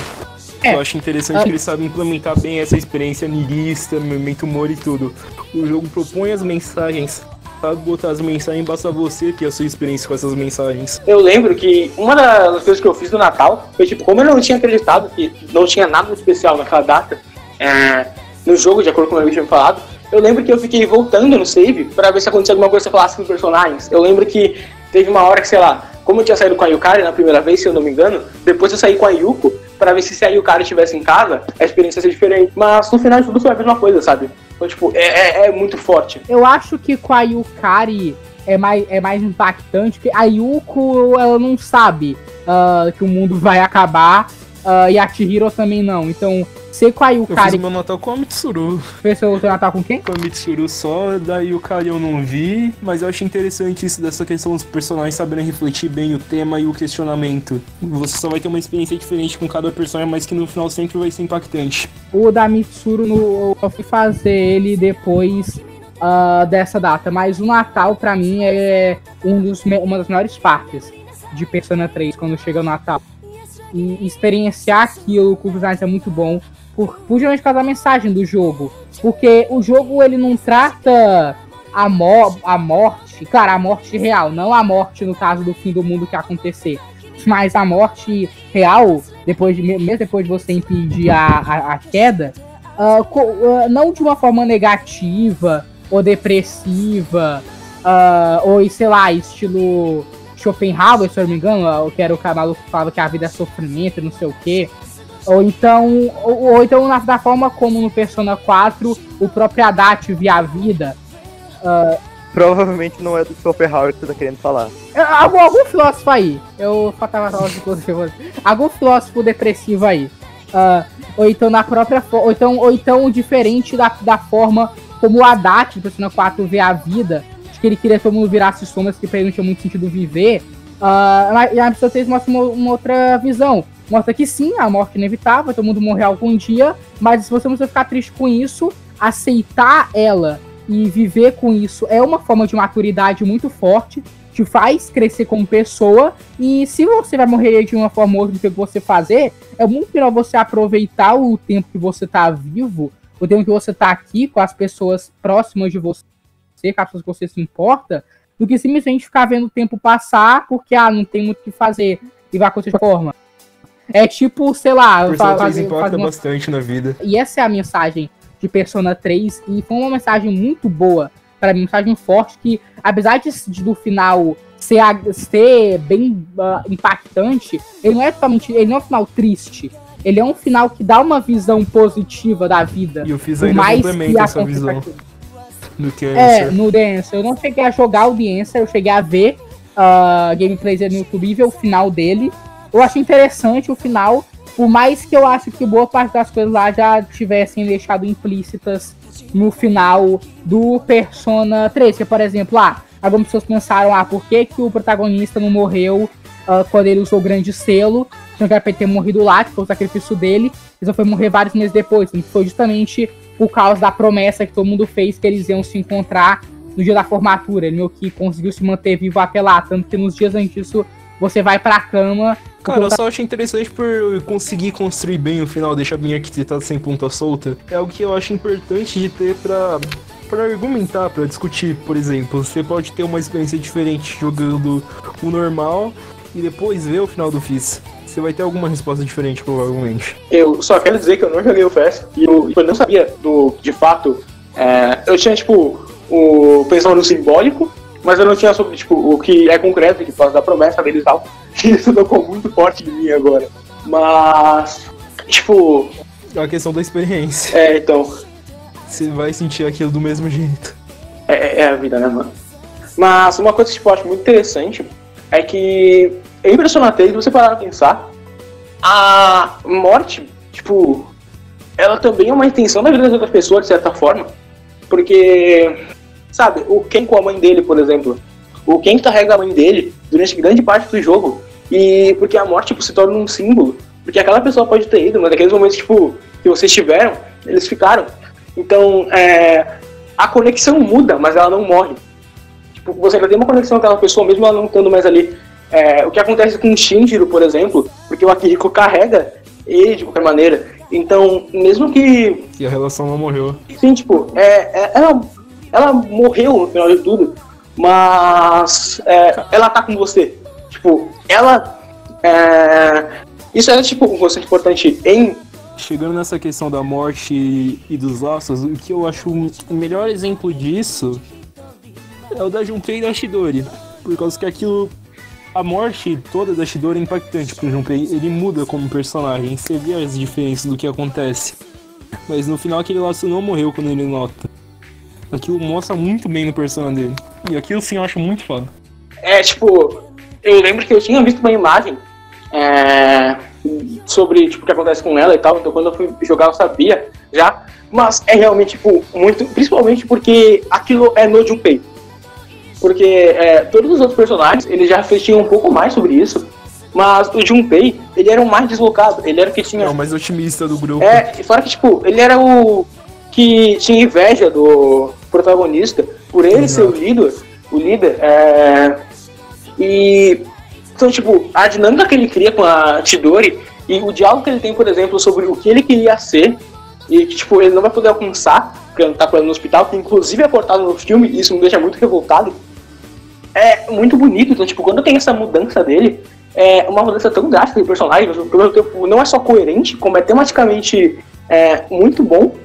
É. Eu acho interessante Ah. que eles sabem implementar bem essa experiência niilista, momento humor e tudo. O jogo propõe as mensagens, sabe botar as mensagens, basta você ter a sua experiência com essas mensagens. Eu lembro que uma das coisas que eu fiz no Natal foi tipo, como eu não tinha acreditado que não tinha nada especial naquela data é, no jogo, de acordo com o meu amigo tinha me falado, eu lembro que eu fiquei voltando no save pra ver se acontecia alguma coisa que eu falasse com os personagens. Eu lembro que teve uma hora que, sei lá, como eu tinha saído com a Yukari na primeira vez, se eu não me engano, depois eu saí com a Yuko pra ver se se a Yukari estivesse em casa, a experiência ia ser diferente. Mas no final de tudo foi a mesma coisa, sabe? Então, tipo, é, é, é muito forte. Eu acho que com a Yukari é mais, é mais impactante, porque a Yuko, ela não sabe ah, que o mundo vai acabar, ah, e a Chihiro também não. Então, ser com a Eu fiz Yukari... o meu Natal com a Mitsuru. Fez seu Natal com quem? Com a Mitsuru só, daí o Kari eu não vi, mas eu achei interessante isso dessa questão dos personagens saberem refletir bem o tema e o questionamento. Você só vai ter uma experiência diferente com cada personagem, mas que no final sempre vai ser impactante. O da Mitsuru, no, eu fui fazer ele depois ah, dessa data. Mas o Natal, pra mim, é um dos, uma das melhores partes de Persona 3, quando chega o Natal. E experienciar aquilo com os é muito bom, por, por geralmente causa da mensagem do jogo. Porque o jogo, ele não trata a, mo a morte, claro, a morte real, não a morte no caso do fim do mundo que acontecer. Mas a morte real, depois de, mesmo depois de você impedir a, a, a queda, ah, co- ah, não de uma forma negativa ou depressiva, ah, ou sei lá, estilo Schopenhauer, se eu não me engano, que era o maluco que falava que a vida é sofrimento não sei o quê. Ou então, ou, ou então na, da forma como no Persona 4 o próprio Haddad via a vida. Provavelmente não é do Schopenhauer que você tá querendo falar. É, Algum, algum filósofo aí. Eu faltava filósofo, algum filósofo depressivo aí. Ah, ou então na própria ou então, ou então diferente da, da forma como o Haddad do Persona 4 vê a vida, de que ele queria que todo mundo virasse sombras, que pra ele não tinha muito sentido viver. Ah, mas- e a Episode 3 mostra uma, uma outra visão. Mostra que sim, a morte é inevitável, todo mundo morrer algum dia, mas se você não ficar triste com isso, aceitar ela e viver com isso é uma forma de maturidade muito forte, te faz crescer como pessoa, e se você vai morrer de uma forma ou outra do que você fazer, é muito melhor você aproveitar o tempo que você tá vivo, o tempo que você tá aqui com as pessoas próximas de você, com as pessoas que você se importa, do que simplesmente ficar vendo o tempo passar porque, ah, não tem muito o que fazer e vai acontecer de forma. É tipo, sei lá, Persona fa- 3 fazer- impacta fazer uma bastante na vida. e essa é a mensagem de Persona 3 e foi uma mensagem muito boa para mim, uma mensagem forte que apesar de, de do final ser, ser bem ah, impactante, ele não é totalmente, ele não é um final triste. Ele é um final que dá uma visão positiva da vida. E eu fiz ainda que essa visão aquilo. do que É, no Dancer. Eu não cheguei a jogar o Dancer, eu cheguei a ver uh, gameplays no YouTube e ver o final dele. Eu achei interessante o final, por mais que eu acho que boa parte das coisas lá já tivessem deixado implícitas no final do Persona 3. Que, por exemplo, ah, algumas pessoas pensaram, ah, por que, que o protagonista não morreu ah, quando ele usou o grande selo? Tinha que era pra ele ter morrido lá, que foi o sacrifício dele. Ele só foi morrer vários meses depois. Então, foi justamente por causa da promessa que todo mundo fez que eles iam se encontrar no dia da formatura. Ele meio que conseguiu se manter vivo até lá. Tanto que nos dias antes disso, você vai pra cama. Cara, eu só achei interessante por eu conseguir construir bem o final, deixar bem arquitetado sem ponta solta. É algo que eu acho importante de ter pra, pra argumentar, pra discutir, por exemplo. Você pode ter uma experiência diferente jogando o normal e depois ver o final do Fizz. Você vai ter alguma resposta diferente, provavelmente. Eu só quero dizer que eu não joguei o Fest e eu, eu não sabia do, de fato. é, eu tinha, tipo, o pensando no simbólico, mas eu não tinha sobre, tipo, o que é concreto, que faz da promessa deles e tal. Isso tocou muito forte em mim agora. Mas, tipo, É uma questão da experiência. é, então, Você vai sentir aquilo do mesmo jeito. é, é a vida, né, mano? Mas uma coisa que tipo, eu acho muito interessante é que é impressionante se você parar pra pensar, a morte, tipo, ela também é uma intenção da vida das outras pessoas, de certa forma. Porque, sabe, o Ken com a mãe dele, por exemplo, o Ken carrega a mãe dele durante grande parte do jogo, e porque a morte tipo, se torna um símbolo, porque aquela pessoa pode ter ido, mas naqueles momentos tipo, que vocês tiveram, eles ficaram. Então, é, a conexão muda, mas ela não morre. Tipo, você ainda tem uma conexão com aquela pessoa, mesmo ela não estando mais ali. É, o que acontece com o Shinjiro, por exemplo, porque o Akihiko carrega ele de qualquer maneira. Então, mesmo que E a relação não morreu. Sim, tipo, é, é- ela, ela morreu no final de tudo, mas é, ela tá com você. Tipo, ela. é, isso é tipo um conceito importante em. Chegando nessa questão da morte e, dos laços, o que eu acho o melhor exemplo disso é o da Junpei da Shidori. Por causa que aquilo. A morte toda da Shidori é impactante pro Junpei. Ele muda como personagem. Você vê as diferenças do que acontece. Mas no final aquele laço não morreu quando ele nota. Aquilo mostra muito bem no persona dele. E aquilo sim eu acho muito foda. É, tipo, eu lembro que eu tinha visto uma imagem é, sobre tipo, o que acontece com ela e tal, então quando eu fui jogar eu sabia já, mas é realmente, tipo, muito, principalmente porque aquilo é no Junpei. Porque é, todos os outros personagens, eles já tinham um pouco mais sobre isso, mas o Junpei, ele era o mais deslocado, ele era o que tinha É o mais otimista do grupo. é, e fora que, tipo, ele era o que tinha inveja do protagonista por ele ser o líder, o líder, é... E então, tipo, a dinâmica que ele cria com a Tidori e o diálogo que ele tem, por exemplo, sobre o que ele queria ser e que, tipo, ele não vai poder alcançar, porque ele tá no hospital, que inclusive é cortado no filme, e isso me deixa muito revoltado. É muito bonito, então, tipo, quando tem essa mudança dele, é uma mudança tão drástica de personagem, mas ao mesmo tempo não é só coerente, como é tematicamente é, muito bom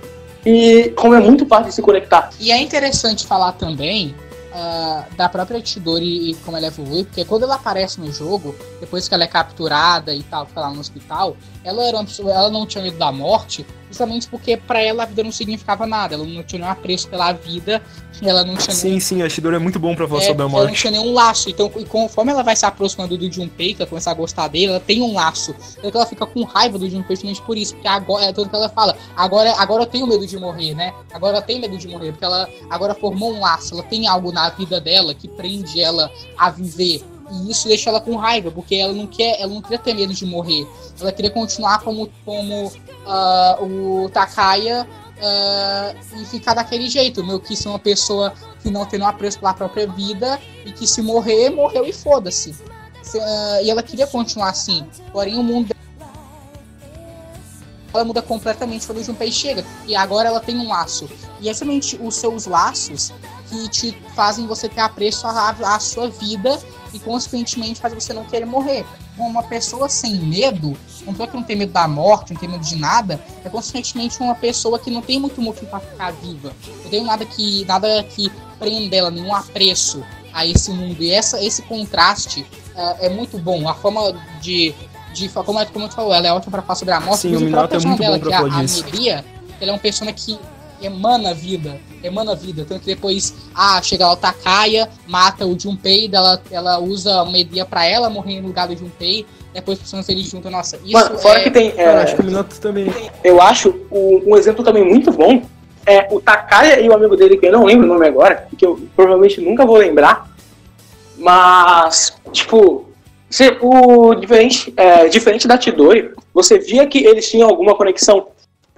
e como é muito fácil se conectar. E é interessante falar também ah, da própria Tidori e como ela evolui, porque quando ela aparece no jogo, depois que ela é capturada e tal, fica lá no hospital, ela, era uma pessoa- ela não tinha medo da morte, justamente porque pra ela a vida não significava nada, ela não tinha nenhum apreço pela vida, ela não tinha Sim, sim, a Shidori é muito bom pra falar é, sobre a ela não morte. tinha nenhum laço. Então, e conforme ela vai se aproximando do Junpei, que ela começa a gostar dele, ela tem um laço. Então ela fica com raiva do Junpei justamente por isso. Porque agora é tudo que ela fala. Agora, agora eu tenho medo de morrer, né? Agora eu tenho medo de morrer. Porque ela agora formou um laço. Ela tem algo na vida dela que prende ela a viver. E isso deixa ela com raiva, porque ela não quer, ela não queria ter medo de morrer. Ela queria continuar como, como ah, o Takaya ah, e ficar daquele jeito. Meu que ser uma pessoa que não tem nenhum apreço pela própria vida e que se morrer, morreu e foda-se. Se- ah, e ela queria continuar assim. Porém, o mundo ela muda completamente quando o Junpei chega. E agora ela tem um laço. E é somente os seus laços que te fazem você ter apreço à sua vida e, consequentemente, faz você não querer morrer. Uma pessoa sem medo, uma pessoa que não tem medo da morte, não tem medo de nada, é consequentemente uma pessoa que não tem muito motivo para ficar viva. Não tem nada que, nada que prenda ela, nenhum apreço a esse mundo. E essa, esse contraste ah, é muito bom. A forma de. de como, como tu falou, ela é ótima para falar sobre a morte. Sim, mas o Minato próprio é muito personagem bom pra que é a, a ela é uma pessoa que emana vida, emana vida. Tanto que depois, ah, chega lá o Takaya, mata o Junpei, ela, ela usa uma Media pra ela morrer no lugar do Junpei, depois as pessoas eles juntam, nossa, isso Mano, fora é... que tem. é, Cara, acho que o Minato também. eu acho um, um exemplo também muito bom é o Takaya e o amigo dele, que eu não lembro o nome agora, que eu provavelmente nunca vou lembrar. Mas, tipo, se- o diferente, é, diferente da Tidori, você via que eles tinham alguma conexão.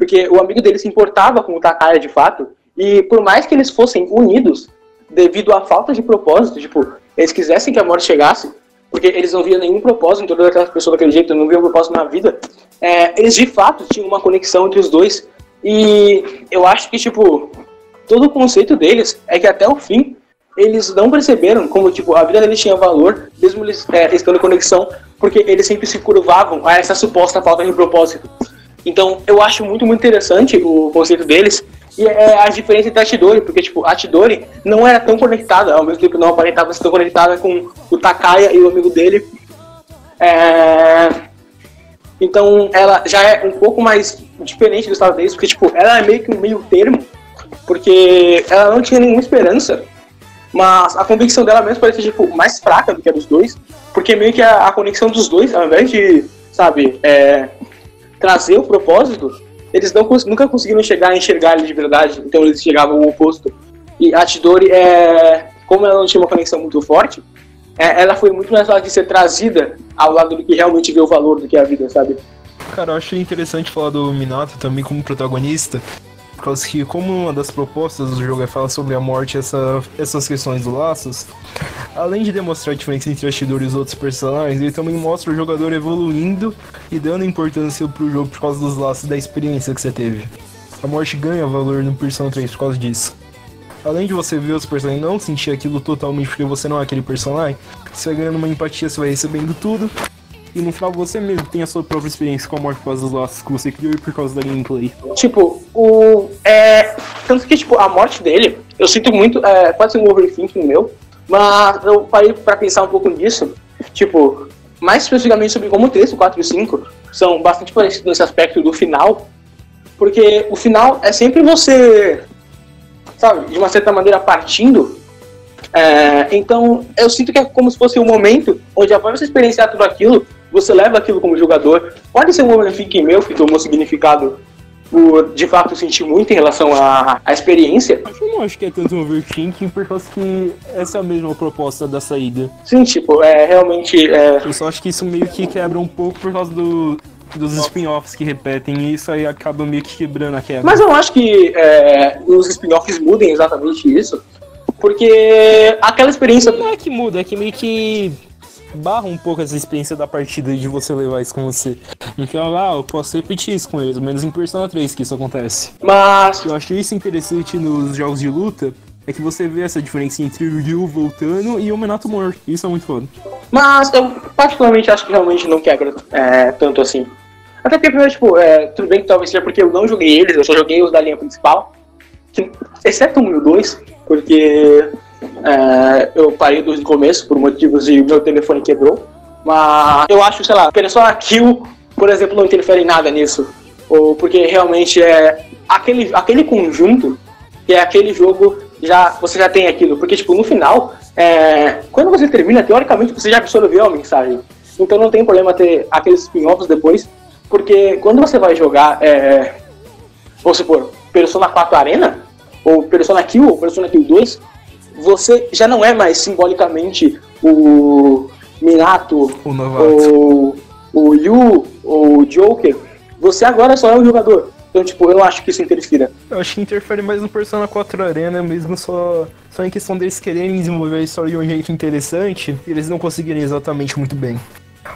Porque o amigo dele se importava com o Takaya de fato. E por mais que eles fossem unidos, devido à falta de propósito, tipo, eles quisessem que a morte chegasse, porque eles não viam nenhum propósito em todas aquelas pessoas daquele jeito, não viam propósito na vida, é, eles de fato tinham uma conexão entre os dois. E eu acho que, tipo, todo o conceito deles é que até o fim eles não perceberam como, tipo, a vida deles tinha valor, mesmo eles é, estando em conexão, porque eles sempre se curvavam a essa suposta falta de propósito. Então, eu acho muito, muito interessante o conceito deles. E é a diferença entre a Tidori, porque, tipo, a Tidori não era tão conectada, ao mesmo tempo não aparentava ser tão conectada com o Takaya e o amigo dele. É... Então, ela já é um pouco mais diferente do estado deles, porque, tipo, ela é meio que um meio termo, porque ela não tinha nenhuma esperança, mas a convicção dela mesmo parecia, tipo, mais fraca do que a dos dois, porque meio que a, a conexão dos dois, ao invés de, sabe, é, trazer o propósito, eles não, nunca conseguiram chegar a enxergar ele de verdade, então eles chegavam ao oposto. E a Tidori, é, como ela não tinha uma conexão muito forte, é, ela foi muito mais fácil de ser trazida ao lado do que realmente vê o valor do que é a vida, sabe? Cara, eu achei interessante falar do Minato também como protagonista. Por causa que, como uma das propostas do jogo é falar sobre a morte e essa, essas questões dos laços, além de demonstrar a diferença entre a Shidori e os outros personagens, ele também mostra o jogador evoluindo e dando importância pro jogo por causa dos laços da experiência que você teve. A morte ganha valor no Persona 3 por causa disso. Além de você ver os personagens não sentir aquilo totalmente porque você não é aquele personagem, você vai ganhando uma empatia, você vai recebendo tudo. E no final você mesmo tem a sua própria experiência com a morte por causa dos laços que você criou e por causa da gameplay. Tipo, o. É, tanto que, tipo, a morte dele, eu sinto muito. É, pode ser um overthinking meu, mas eu parei pra pensar um pouco nisso. Tipo, mais especificamente sobre como o 3, o 4 e o 5 são bastante parecidos nesse aspecto do final. Porque o final é sempre você sabe, de uma certa maneira partindo. É, então, eu sinto que é como se fosse um momento onde após você experienciar tudo aquilo, você leva aquilo como jogador. Pode ser um overthinking meu que tomou significado por de fato sentir muito em relação à, à experiência. Eu não acho que é tanto um overthinking, por causa que essa é a mesma proposta da saída. Sim, tipo, é realmente. É, Eu só acho que isso meio que quebra um pouco por causa do, dos spin-offs que repetem, e isso aí acaba meio que quebrando a quebra. Mas eu acho que é, os spin-offs mudem exatamente isso. Porque aquela experiência. Não é que muda, é que meio que barra um pouco essa experiência da partida de você levar isso com você. Então, ah, eu posso repetir isso com eles, menos em Persona 3 que isso acontece. Mas. Eu acho isso interessante nos jogos de luta, é que você vê essa diferença entre o Ryu voltando e o Minato morto. Isso é muito foda. Mas eu particularmente acho que realmente não quebra é, tanto assim. Até porque, primeiro, tipo, é, tudo bem que talvez seja porque eu não joguei eles, eu só joguei os da linha principal. Que, exceto o 1 e o 2, porque é, eu parei dos no começo por motivos o meu telefone quebrou. Mas eu acho, sei lá, Persona Kill, por exemplo, não interfere em nada nisso. Ou porque realmente é aquele, aquele conjunto que é aquele jogo, já você já tem aquilo. Porque, tipo, no final, é, quando você termina, teoricamente você já absorveu a mensagem. Então não tem problema ter aqueles spin-offs depois, porque quando você vai jogar, é, vamos supor, Persona 4 Arena, ou Persona Kill, ou Persona Kill 2, você já não é mais simbolicamente o Minato, O novato. ou o Yu, ou o Joker, você agora só é um jogador. Então, tipo, eu não acho que isso interfira. Eu acho que interfere mais no Persona 4 Arena, mesmo só, só em questão deles quererem desenvolver a história de um jeito interessante, e eles não conseguirem exatamente muito bem.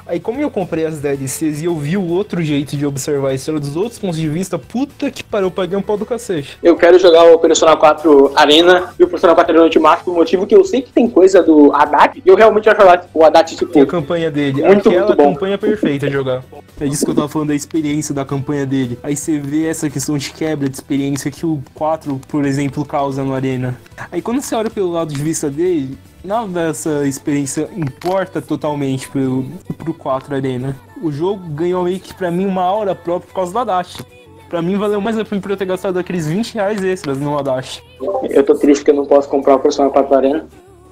Aí, como eu comprei as DLCs e eu vi o outro jeito de observar a história dos outros pontos de vista, puta que pariu, eu paguei um pau do cacete. Eu quero jogar o Persona 4 Arena e o Persona 4 Arena Ultimate por motivo que eu sei que tem coisa do Haddad e eu realmente tipo, o Haddad tipo. E a campanha dele, Muito, aquela muito bom. campanha perfeita a jogar. É disso que eu tava falando da experiência da campanha dele. Aí você vê essa questão de quebra de experiência que o 4, por exemplo, causa no Arena. Aí quando você olha pelo lado de vista dele, nada dessa experiência importa totalmente pro, pro 4 Arena. O jogo ganhou meio que pra mim uma aura própria por causa do Adachi. Pra mim valeu mais a pena por eu ter gastado aqueles 20 reais extras no Adachi. Eu tô triste que eu não posso comprar o Persona 4 Arena.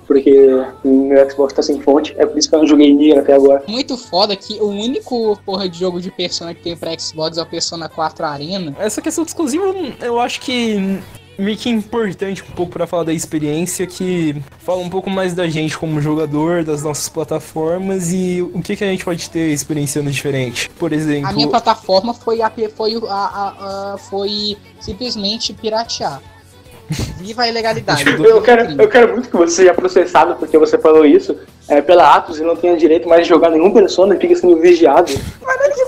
Porque meu Xbox tá sem fonte, é por isso que eu não joguei Nier até agora. Muito foda que o único porra de jogo de Persona que tem pra Xbox é o Persona 4 Arena. Essa questão de exclusivo, eu acho que meio que importante um pouco pra falar da experiência, que fala um pouco mais da gente como jogador, das nossas plataformas e o que, que a gente pode ter experienciando diferente. Por exemplo, A minha plataforma foi, a, foi, a, a- a- foi simplesmente piratear. Viva a ilegalidade. Eu quero, eu quero muito que você seja processado porque você falou isso é, pela Atos e não tenha direito mais de jogar nenhum Persona e fica sendo vigiado.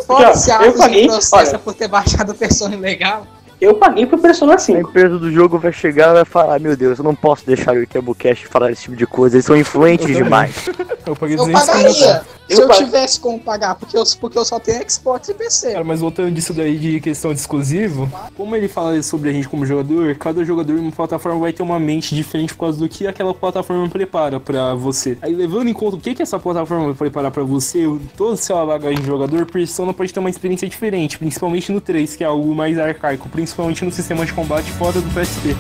Foda se a eu Atos me processa olha. por ter baixado Persona ilegal. Eu paguei pro Persona A 5. empresa do jogo vai chegar e vai falar, meu Deus, eu não posso deixar o Ikebucast falar esse tipo de coisa, eles são influentes Eu demais. eu paguei Eu 250. pagaria se Eu tivesse como pagar, porque eu, porque eu só tenho Xbox e PC. Cara, mas voltando disso daí de questão de exclusivo, como ele fala sobre a gente como jogador, cada jogador em uma plataforma vai ter uma mente diferente por causa do que aquela plataforma prepara pra você. Aí levando em conta o que, que essa plataforma vai preparar pra você, todo o seu bagagem de jogador, Persona pode ter uma experiência diferente, principalmente no 3, que é algo mais arcaico, principalmente no sistema de combate fora do PSP.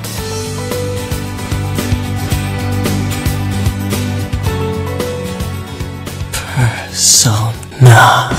Persona.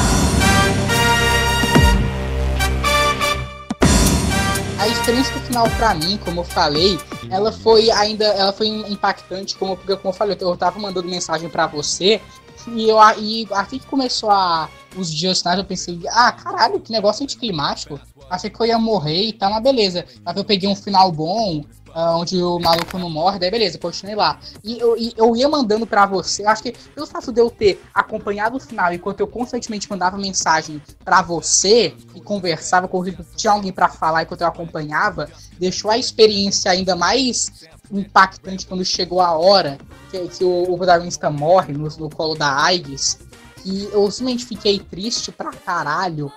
A experiência do final pra mim, como eu falei, ela foi ainda, ela foi impactante, como, porque, como eu falei, eu tava mandando mensagem pra você e eu e assim que começou a os dias finais, eu pensei, ah, caralho, que negócio anticlimático. Achei que eu ia morrer e tal, mas beleza. Mas eu peguei um final bom, ah, onde o maluco não morre, daí beleza, continuei lá. E eu, e eu ia mandando pra você, acho que pelo fato de eu ter acompanhado o final, enquanto eu constantemente mandava mensagem pra você e conversava com tinha alguém pra falar enquanto eu acompanhava, deixou a experiência ainda mais impactante quando chegou a hora que, que o, o protagonista morre no, no colo da Aigis. E eu simplesmente fiquei triste pra caralho,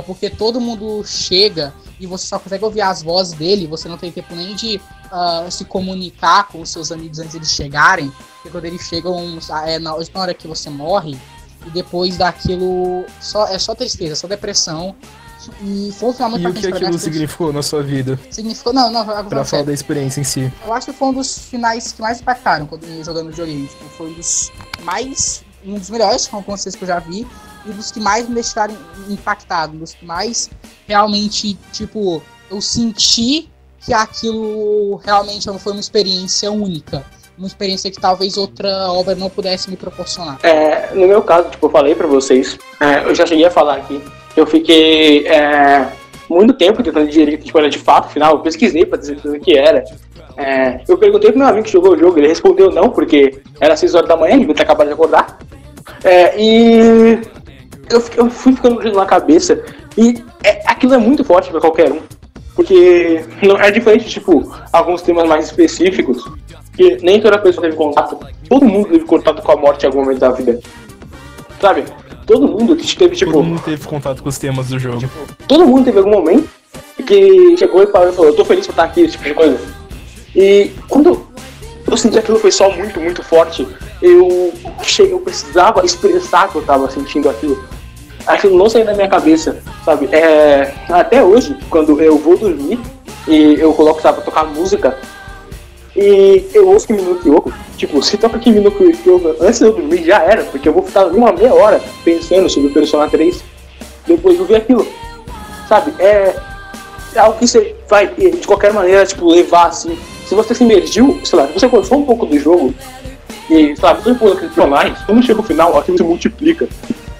porque todo mundo chega e você só consegue ouvir as vozes dele, você não tem tempo nem de ah, se comunicar com os seus amigos antes deles chegarem, porque quando eles chegam é, na, hora que você morre, e depois daquilo só, é só tristeza, só depressão, E foi um final muito E o que aquilo que significou na sua vida? significou. Não, não, Pra falar sério. da experiência em si. Eu acho que foi um dos finais que mais impactaram quando eu ia jogando videogame. Tipo, foi um dos mais. Um dos melhores vocês que eu já vi. E dos que mais me deixaram impactado. Dos que mais realmente, tipo, eu senti que aquilo realmente foi uma experiência única. Uma experiência que talvez outra obra não pudesse me proporcionar. É, no meu caso, tipo, eu falei pra vocês, é, eu já cheguei a falar aqui, eu fiquei é, muito tempo tentando digerir que tipo, era de fato final, eu pesquisei pra dizer o que era. É, eu perguntei pro meu amigo que jogou o jogo, ele respondeu não, porque era 6 horas da manhã, ele ter acabado de acordar. É, e eu, fiquei- eu fui ficando com na cabeça, e é, aquilo é muito forte pra qualquer um. Porque não é diferente, tipo, alguns temas mais específicos, que nem toda pessoa teve contato. Todo mundo teve contato com a morte em algum momento da vida. Sabe? Todo mundo que teve, tipo, Todo mundo teve contato com os temas do jogo. todo mundo teve algum momento que chegou e parou e falou, eu tô feliz por estar aqui, esse tipo de coisa. E quando eu senti aquilo foi só muito, muito forte, eu cheguei, eu precisava expressar que eu tava sentindo aquilo. Aquilo não saía da minha cabeça, sabe? É, até hoje, quando eu vou dormir e eu coloco, sabe, pra tocar música, e eu ouço Kimi no Kyoko, tipo, se toca Kimi no Kyoko antes de eu dormir, já era, porque eu vou ficar uma meia hora pensando sobre o Persona 3, depois eu ver aquilo, sabe? É, é algo que você vai, de qualquer maneira, tipo, levar assim. Se você se imergiu, sei lá, se você gostou um pouco do jogo, e, sei lá, você for aqueles personagens, quando chega o final, aquilo se multiplica.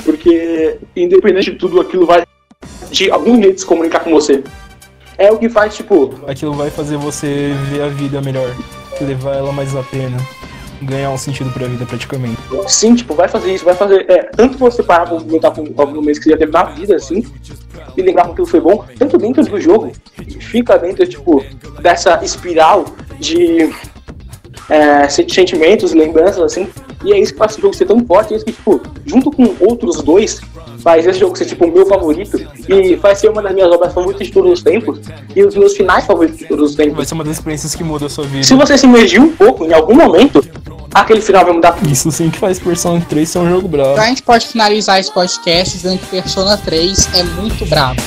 Porque, independente de tudo, aquilo vai, de algum jeito, se comunicar com você. É o que faz, tipo, Aquilo vai fazer você ver a vida melhor, levar ela mais a pena, ganhar um sentido pra vida praticamente. Sim, tipo, vai fazer isso, vai fazer. É, tanto você parar pra comentar com algum momento que você já teve na vida, assim, e lembrar que aquilo foi bom, tanto dentro do jogo, fica dentro, tipo, dessa espiral de é, sentimentos, lembranças, assim, e é isso que faz esse jogo ser tão forte, é isso que, tipo, junto com outros dois, faz esse jogo ser, tipo, o meu favorito, e faz ser uma das minhas obras favoritas de todos os tempos, e os meus finais favoritos de todos os Vai tempos. ser uma das experiências que muda a sua vida. Se você se imergir um pouco, em algum momento, aquele final vai mudar tudo. Isso sim que faz Persona 3 ser um jogo bravo. Então a gente pode finalizar esse podcast dizendo que Persona 3 é muito brabo.